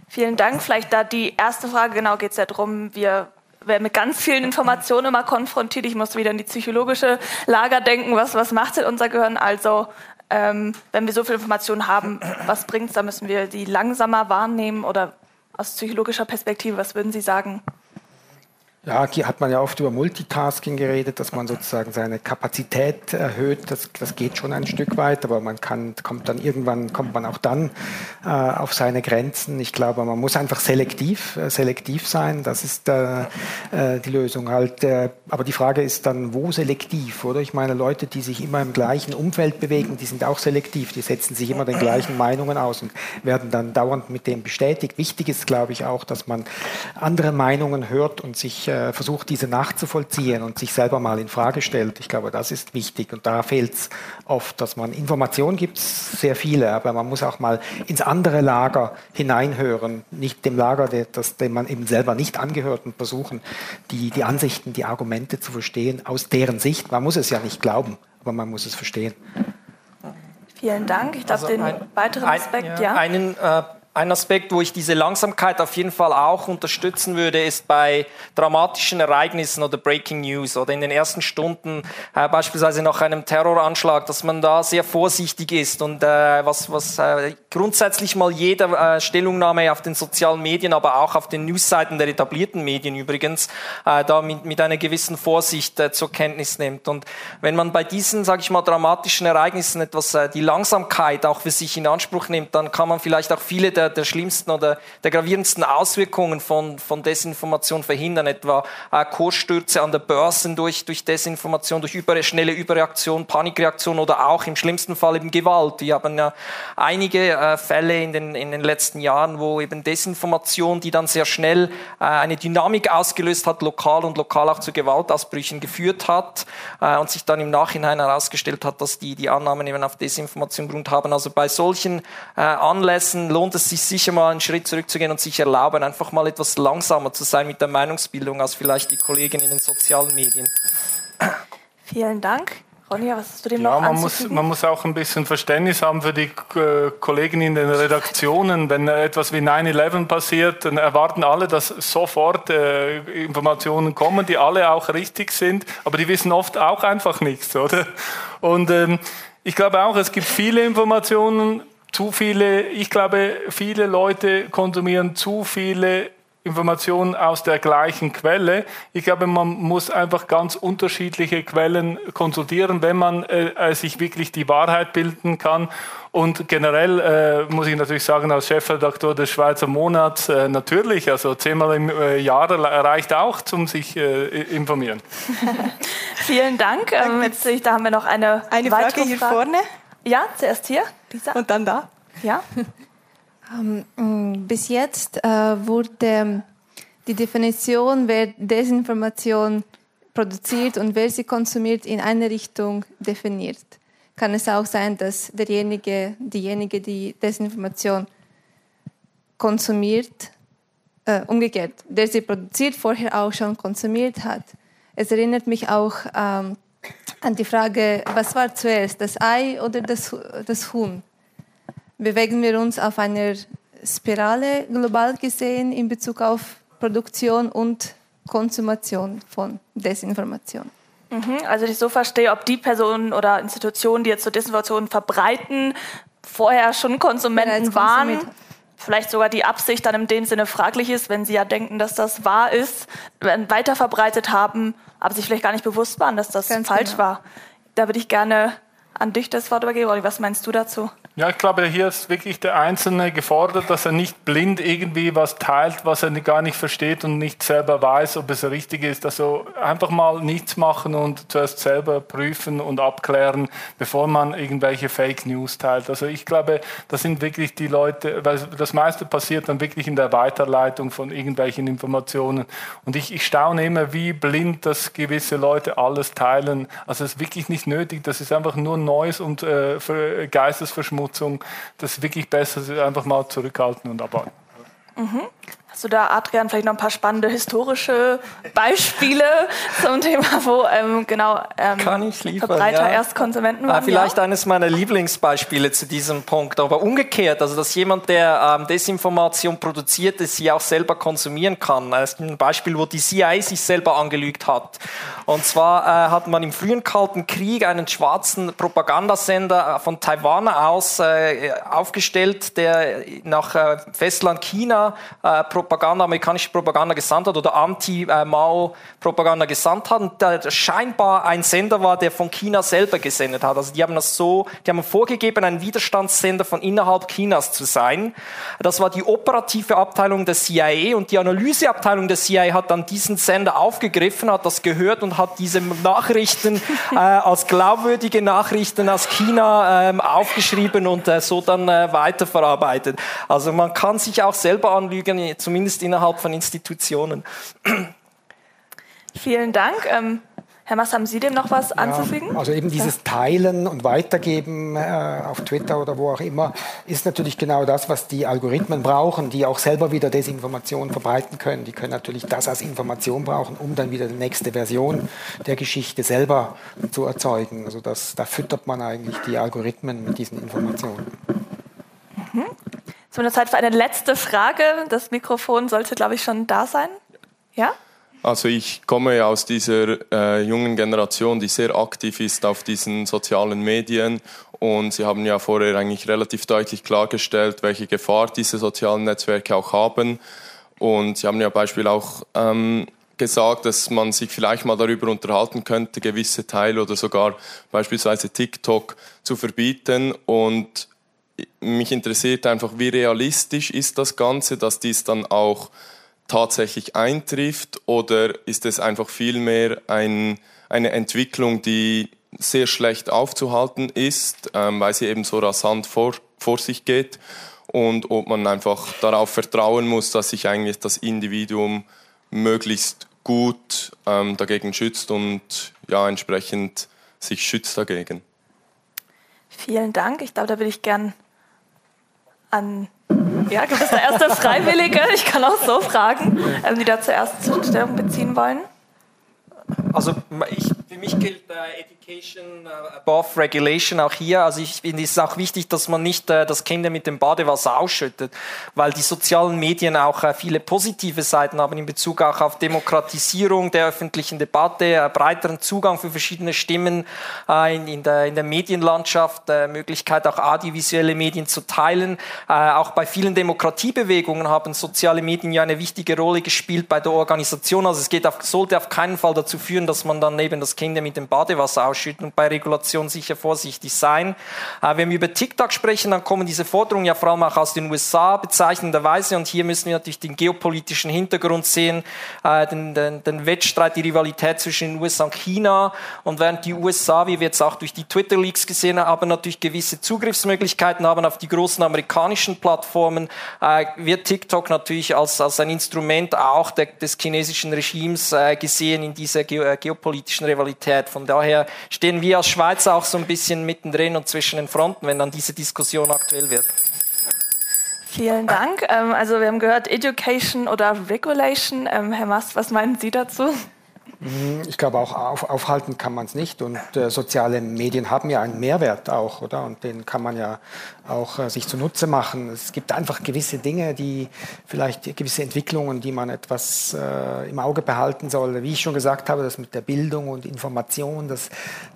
Vielen Dank. Vielleicht da die erste Frage, genau geht es ja darum, wir werden mit ganz vielen Informationen immer konfrontiert. Ich muss wieder in die psychologische Lager denken, was, was macht denn unser Gehirn? Also ähm, wenn wir so viel Informationen haben, was bringt es? Da müssen wir die langsamer wahrnehmen oder aus psychologischer Perspektive, was würden Sie sagen? Ja, hier hat man ja oft über Multitasking geredet, dass man sozusagen seine Kapazität erhöht. Das, das geht schon ein Stück weit, aber man kann, kommt dann irgendwann, kommt man auch dann äh, auf seine Grenzen. Ich glaube, man muss einfach selektiv, äh, selektiv sein. Das ist äh, äh die Lösung halt. Äh, aber die Frage ist dann, wo selektiv, oder? Ich meine, Leute, die sich immer im gleichen Umfeld bewegen, die sind auch selektiv. Die setzen sich immer den gleichen Meinungen aus und werden dann dauernd mit dem bestätigt. Wichtig ist, glaube ich, auch, dass man andere Meinungen hört und sich äh, versucht, diese nachzuvollziehen und sich selber mal in Frage stellt. Ich glaube, das ist wichtig und da fehlt es oft, dass man Informationen gibt, sehr viele, aber man muss auch mal ins andere Lager hineinhören, nicht dem Lager, das, dem man eben selber nicht angehört und versuchen, die, die Ansichten, die Argumente zu verstehen aus deren Sicht. Man muss es ja nicht glauben, aber man muss es verstehen. Vielen Dank. Ich glaube, also den weiteren Aspekt, ein, ja. Einen äh, ein Aspekt, wo ich diese Langsamkeit auf jeden Fall auch unterstützen würde, ist bei dramatischen Ereignissen oder Breaking News oder in den ersten Stunden, äh, beispielsweise nach einem Terroranschlag, dass man da sehr vorsichtig ist und äh, was, was äh, grundsätzlich mal jede äh, Stellungnahme auf den sozialen Medien, aber auch auf den Newsseiten der etablierten Medien übrigens, äh, da mit, mit einer gewissen Vorsicht äh, zur Kenntnis nimmt. Und wenn man bei diesen, sage ich mal, dramatischen Ereignissen etwas die Langsamkeit auch für sich in Anspruch nimmt, dann kann man vielleicht auch viele der der, schlimmsten oder der gravierendsten Auswirkungen von, von Desinformation verhindern, etwa äh, Kursstürze an der Börse durch, durch Desinformation, durch über, schnelle Überreaktion, Panikreaktion oder auch im schlimmsten Fall eben Gewalt. Wir haben ja einige äh, Fälle in den, in den letzten Jahren, wo eben Desinformation, die dann sehr schnell äh, eine Dynamik ausgelöst hat, lokal und lokal auch zu Gewaltausbrüchen geführt hat äh, und sich dann im Nachhinein herausgestellt hat, dass die, die Annahmen eben auf Desinformation Grund haben. Also bei solchen äh, Anlässen lohnt es sich sicher mal einen Schritt zurückzugehen und sich erlauben, einfach mal etwas langsamer zu sein mit der Meinungsbildung als vielleicht die Kollegen in den sozialen Medien. Vielen Dank. Ronja, was hast du dem ja, noch man muss, man muss auch ein bisschen Verständnis haben für die äh, Kollegen in den Redaktionen. Wenn etwas wie 9-11 passiert, dann erwarten alle, dass sofort äh, Informationen kommen, die alle auch richtig sind, aber die wissen oft auch einfach nichts, oder? Und ähm, ich glaube auch, es gibt viele Informationen, zu viele, ich glaube, viele Leute konsumieren zu viele Informationen aus der gleichen Quelle. Ich glaube, man muss einfach ganz unterschiedliche Quellen konsultieren, wenn man äh, sich wirklich die Wahrheit bilden kann. Und generell äh, muss ich natürlich sagen, als Chefredakteur des Schweizer Monats, äh, natürlich, also zehnmal im äh, Jahr reicht auch, zum sich äh, informieren. Vielen Dank. Ähm, jetzt, da haben wir noch eine, eine Frage hier Frage. vorne. Ja, zuerst hier. Lisa. Und dann da. Ja. um, ähm, mm, bis jetzt äh, wurde die Definition, wer Desinformation produziert und wer sie konsumiert, in eine Richtung definiert. Kann es auch sein, dass derjenige, diejenige, die Desinformation konsumiert, äh, umgekehrt, der sie produziert, vorher auch schon konsumiert hat. Es erinnert mich auch ähm, an die Frage, was war zuerst, das Ei oder das, das Huhn? Bewegen wir uns auf einer Spirale global gesehen in Bezug auf Produktion und Konsumation von Desinformation? Mhm, also ich so verstehe, ob die Personen oder Institutionen, die jetzt so Desinformation verbreiten, vorher schon Konsumenten waren, vielleicht sogar die Absicht dann in dem Sinne fraglich ist, wenn sie ja denken, dass das wahr ist, weiter verbreitet haben, aber sich vielleicht gar nicht bewusst waren, dass das Ganz falsch genau. war. Da würde ich gerne an dich das Wort übergeben. Was meinst du dazu? Ja, ich glaube, hier ist wirklich der Einzelne gefordert, dass er nicht blind irgendwie was teilt, was er gar nicht versteht und nicht selber weiß, ob es richtig ist. Also einfach mal nichts machen und zuerst selber prüfen und abklären, bevor man irgendwelche Fake News teilt. Also ich glaube, das sind wirklich die Leute, weil das meiste passiert dann wirklich in der Weiterleitung von irgendwelchen Informationen. Und ich, ich staune immer, wie blind das gewisse Leute alles teilen. Also es ist wirklich nicht nötig. Das ist einfach nur Neues und äh, Geistesverschmutzung Nutzung das wirklich besser einfach mal zurückhalten und abwarten. Mhm. Hast du da, Adrian, vielleicht noch ein paar spannende historische Beispiele zum Thema, wo ähm, genau ähm, Kann ich liefern, Verbreiter ja. erst Konsumenten waren? Ah, vielleicht ja? eines meiner Lieblingsbeispiele zu diesem Punkt. Aber umgekehrt, also dass jemand, der ähm, Desinformation produziert, sie auch selber konsumieren kann. Das ist ein Beispiel, wo die CIA sich selber angelügt hat. Und zwar äh, hat man im frühen Kalten Krieg einen schwarzen Propagandasender äh, von Taiwan aus äh, aufgestellt, der nach äh, Festland China äh, Propaganda, amerikanische Propaganda gesandt hat oder Anti-Mao-Propaganda gesandt hat und der scheinbar ein Sender war, der von China selber gesendet hat. Also die haben das so, die haben vorgegeben, ein Widerstandssender von innerhalb Chinas zu sein. Das war die operative Abteilung der CIA und die Analyseabteilung der CIA hat dann diesen Sender aufgegriffen, hat das gehört und hat diese Nachrichten äh, als glaubwürdige Nachrichten aus China äh, aufgeschrieben und äh, so dann äh, weiterverarbeitet. Also man kann sich auch selber anlügen, zumindest innerhalb von Institutionen. Vielen Dank. Ähm, Herr Mass, haben Sie dem noch was anzufügen? also eben dieses Teilen und Weitergeben äh, auf Twitter oder wo auch immer ist natürlich genau das, was die Algorithmen brauchen, die auch selber wieder Desinformation verbreiten können. Die können natürlich das als Information brauchen, um dann wieder die nächste Version der Geschichte selber zu erzeugen. Also das, da füttert man eigentlich die Algorithmen mit diesen Informationen. Mhm. Es wird Zeit für eine letzte Frage. Das Mikrofon sollte, glaube ich, schon da sein. Ja? Also ich komme aus dieser äh, jungen Generation, die sehr aktiv ist auf diesen sozialen Medien und Sie haben ja vorher eigentlich relativ deutlich klargestellt, welche Gefahr diese sozialen Netzwerke auch haben. Und Sie haben ja Beispiel auch ähm, gesagt, dass man sich vielleicht mal darüber unterhalten könnte, gewisse Teile oder sogar beispielsweise TikTok zu verbieten. Und mich interessiert einfach, wie realistisch ist das Ganze, dass dies dann auch tatsächlich eintrifft oder ist es einfach vielmehr ein, eine Entwicklung, die sehr schlecht aufzuhalten ist, ähm, weil sie eben so rasant vor, vor sich geht und ob man einfach darauf vertrauen muss, dass sich eigentlich das Individuum möglichst gut ähm, dagegen schützt und ja entsprechend sich schützt dagegen. Vielen Dank. Ich glaube, da würde ich gern an ja, gibt es da erste Freiwillige? Ich kann auch so fragen, ähm, die da zuerst Stellung beziehen wollen. Also ich, für mich gilt äh, Education äh, above Regulation auch hier. Also ich finde es auch wichtig, dass man nicht äh, das Kinder mit dem Badewasser ausschüttet, weil die sozialen Medien auch äh, viele positive Seiten haben in Bezug auch auf Demokratisierung der öffentlichen Debatte, äh, breiteren Zugang für verschiedene Stimmen äh, in, in, der, in der Medienlandschaft, äh, Möglichkeit auch audiovisuelle Medien zu teilen. auch bei vielen Demokratiebewegungen haben soziale Medien ja eine wichtige Rolle gespielt bei der Organisation. Also es geht auf, sollte auf keinen Fall dazu führen, dass man dann neben das Kind mit dem Badewasser ausschüttet und bei Regulation sicher vorsichtig sein. Äh, wenn wir über TikTok sprechen, dann kommen diese Forderungen ja vor allem auch aus den USA bezeichnenderweise und hier müssen wir natürlich den geopolitischen Hintergrund sehen, äh, den, den, den Wettstreit, die Rivalität zwischen den USA und China und während die USA, wie wir jetzt auch durch die Twitter-Leaks gesehen haben, natürlich gewisse Zugriffsmöglichkeiten haben auf die großen amerikanischen Plattformen, äh, wird TikTok natürlich als, als ein Instrument auch der, des chinesischen Regimes gesehen in dieser äh, geopolitischen Rivalität. Von daher stehen wir als Schweiz auch so ein bisschen mittendrin und zwischen den Fronten, wenn dann diese Diskussion aktuell wird. Vielen Dank. Ähm, also wir haben gehört Education oder Regulation. Ähm, Herr Mast, was meinen Sie dazu? Mhm, ich glaube, auch auf, aufhalten kann man es nicht. Und äh, soziale Medien haben ja einen Mehrwert auch, oder? Und den kann man ja auch äh, sich zunutze machen. Es gibt einfach gewisse Dinge, die vielleicht gewisse Entwicklungen, die man etwas äh, im Auge behalten soll. Wie ich schon gesagt habe, das mit der Bildung und Information, dass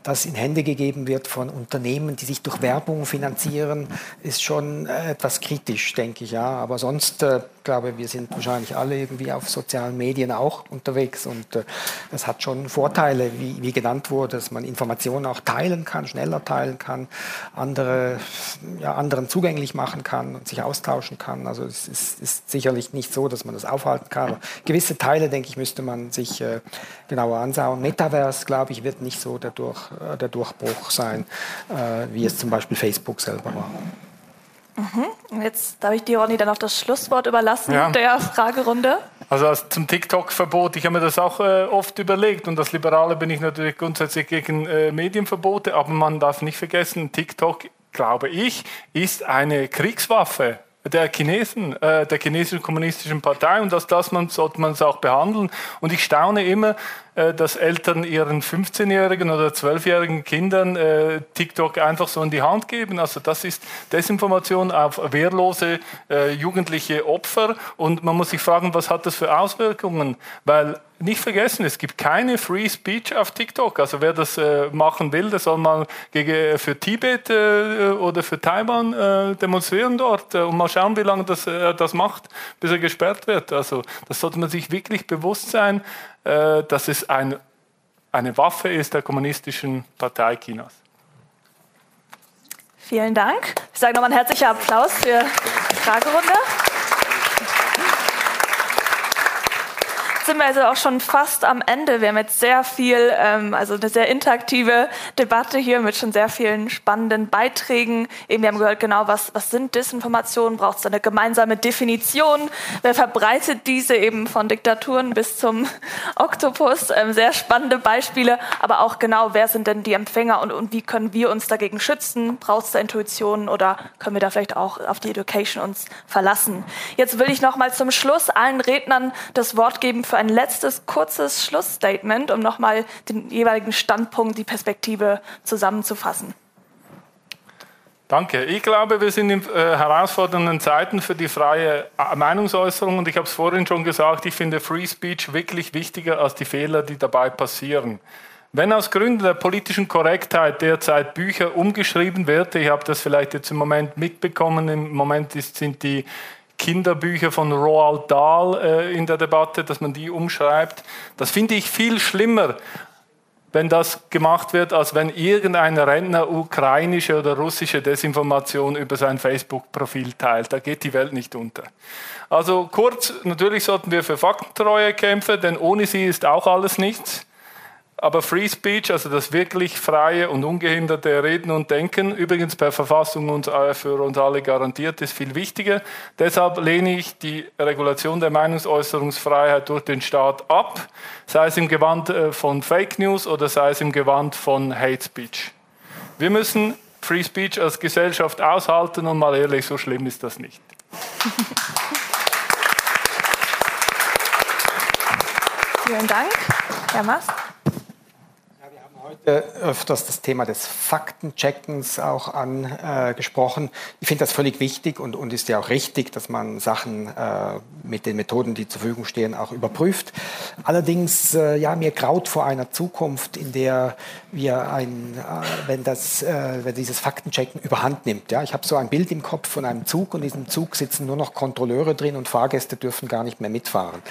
das in Hände gegeben wird von Unternehmen, die sich durch Werbung finanzieren, ist schon äh, etwas kritisch, denke ich. Ja. Aber sonst äh, glaube, wir sind wahrscheinlich alle irgendwie auf sozialen Medien auch unterwegs und äh, das hat schon Vorteile, wie, wie genannt wurde, dass man Informationen auch teilen kann, schneller teilen kann, andere, ja, anderen zugänglich machen kann und sich austauschen kann. Also es ist, ist sicherlich nicht so, dass man das aufhalten kann. Aber gewisse Teile, denke ich, müsste man sich äh, genauer anschauen. Metaverse, glaube ich, wird nicht so der, Durch, äh, der Durchbruch sein, äh, wie es zum Beispiel Facebook selber war. Mhm. Jetzt darf ich dir, Ronny, dann auch das Schlusswort überlassen ja. der Fragerunde. Also zum TikTok-Verbot, ich habe mir das auch äh, oft überlegt und als Liberale bin ich natürlich grundsätzlich gegen äh, Medienverbote, aber man darf nicht vergessen, TikTok, glaube ich, ist eine Kriegswaffe der Chinesen, äh, der chinesischen kommunistischen Partei und als das man, sollte man es auch behandeln. Und ich staune immer, äh, dass Eltern ihren 15-jährigen oder 12-jährigen Kindern äh, TikTok einfach so in die Hand geben. Also das ist Desinformation auf wehrlose äh, jugendliche Opfer und man muss sich fragen, was hat das für Auswirkungen? Weil nicht vergessen, es gibt keine Free Speech auf TikTok. Also wer das äh, machen will, der soll mal gegen, äh, für Tibet äh, oder für Taiwan äh, demonstrieren dort äh, und mal schauen, wie lange das, äh, das macht, bis er gesperrt wird. Also das sollte man sich wirklich bewusst sein, dass es ein, eine Waffe ist der kommunistischen Partei Chinas. Vielen Dank. Ich sage nochmal einen herzlichen Applaus für die Fragerunde. Sind wir also auch schon fast am Ende. Wir haben jetzt sehr viel, ähm, also eine sehr interaktive Debatte hier mit schon sehr vielen spannenden Beiträgen. Eben, wir haben gehört, genau, was, was sind Disinformationen? Braucht es eine gemeinsame Definition? Wer verbreitet diese eben von Diktaturen bis zum Oktopus? Ähm, sehr spannende Beispiele, aber auch genau, wer sind denn die Empfänger und, und wie können wir uns dagegen schützen? Braucht es da Intuition oder können wir da vielleicht auch auf die Education uns verlassen? Jetzt will ich noch mal zum Schluss allen Rednern das Wort geben für ein letztes kurzes Schlussstatement, um nochmal den jeweiligen Standpunkt, die Perspektive zusammenzufassen. Danke. Ich glaube, wir sind in äh, herausfordernden Zeiten für die freie äh, Meinungsäußerung und ich habe es vorhin schon gesagt, ich finde Free Speech wirklich wichtiger als die Fehler, die dabei passieren. Wenn aus Gründen der politischen Korrektheit derzeit Bücher umgeschrieben werden, ich habe das vielleicht jetzt im Moment mitbekommen, im Moment ist, sind die Kinderbücher von Roald Dahl äh, in der Debatte, dass man die umschreibt. Das finde ich viel schlimmer, wenn das gemacht wird, als wenn irgendein Rentner ukrainische oder russische Desinformation über sein Facebook-Profil teilt. Da geht die Welt nicht unter. Also kurz, natürlich sollten wir für Faktentreue kämpfen, denn ohne sie ist auch alles nichts. Aber Free Speech, also das wirklich freie und ungehinderte Reden und Denken, übrigens per Verfassung uns, äh, für uns alle garantiert, ist viel wichtiger. Deshalb lehne ich die Regulation der Meinungsäußerungsfreiheit durch den Staat ab, sei es im Gewand äh, von Fake News oder sei es im Gewand von Hate Speech. Wir müssen Free Speech als Gesellschaft aushalten und mal ehrlich, so schlimm ist das nicht. Vielen Dank. Herr Mast heute öfters das Thema des Faktencheckens auch angesprochen. ich finde das völlig wichtig und, und ist ja auch richtig, dass man Sachen äh, mit den Methoden, die zur Verfügung stehen, auch überprüft. Allerdings, äh, ja, mir graut vor einer Zukunft, in der wir ein, äh, wenn das, äh, wenn dieses Faktenchecken überhand nimmt. Ja, ich habe so ein Bild im Kopf von einem Zug und in diesem Zug sitzen nur noch Kontrolleure drin und Fahrgäste dürfen gar nicht mehr mitfahren.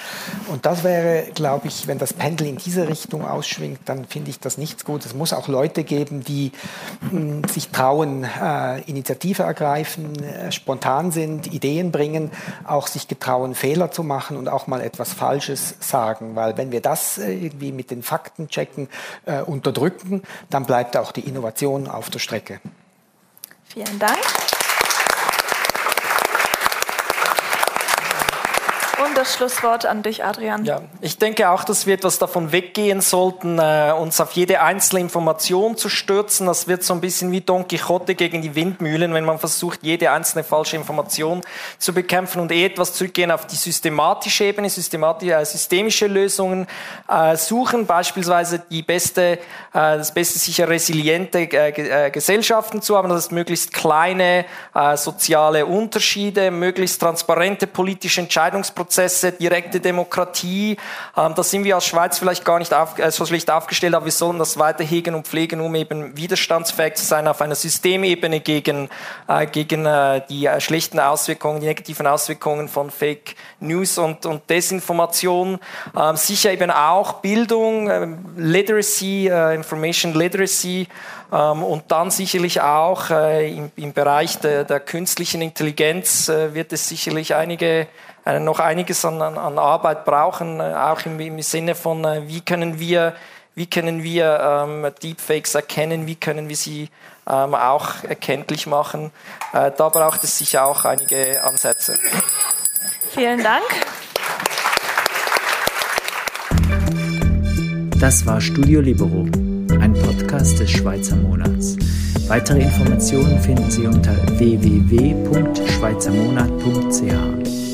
Und das wäre, glaube ich, wenn das Pendel in diese Richtung ausschwingt, dann finde ich das nichts gut. Es muss auch Leute geben, die mh, hm, sich trauen, äh, Initiative ergreifen, äh, spontan sind, Ideen bringen, auch sich getrauen, Fehler zu machen und auch mal etwas Falsches sagen. Weil wenn wir das äh, irgendwie mit den Fakten checken, äh, unterdrücken, dann bleibt auch die Innovation auf der Strecke. Vielen Dank. Und das Schlusswort an dich, Adrian. Ja, ich denke auch, dass wir etwas davon weggehen sollten, äh, uns auf jede einzelne Information zu stürzen. Das wird so ein bisschen wie Don Quixote gegen die Windmühlen, wenn man versucht, jede einzelne falsche Information zu bekämpfen und eh etwas zurückgehen auf die systematische Ebene, systematische, äh, systemische Lösungen äh, suchen, beispielsweise die beste, äh, das beste sicher resiliente äh, Gesellschaften zu haben, das heißt möglichst kleine soziale Unterschiede, möglichst transparente politische Entscheidungsprozesse Prozesse, direkte Demokratie. Ähm, da sind wir als Schweiz vielleicht gar nicht auf, äh, so schlecht aufgestellt, aber wir sollen das weiter hegen und pflegen, um eben widerstandsfähig zu sein auf einer Systemebene gegen, äh, gegen äh, die äh, schlechten Auswirkungen, die negativen Auswirkungen von Fake News und, und Desinformation. Ähm, sicher eben auch Bildung, ähm, Literacy, äh, Information Literacy ähm, und dann sicherlich auch äh, im, im Bereich der, der künstlichen Intelligenz wird es sicherlich einige äh, noch einiges an, an, Arbeit brauchen, äh, auch im, im Sinne von, äh, wie können wir, wie können wir ähm, Deepfakes erkennen, wie können wir sie ähm, auch erkenntlich machen. Äh, da braucht es sicher auch einige Ansätze. Vielen Dank. Das war Studio Libero, ein Podcast des Schweizer Monats. Weitere Informationen finden Sie unter www.schweizermonat.ch.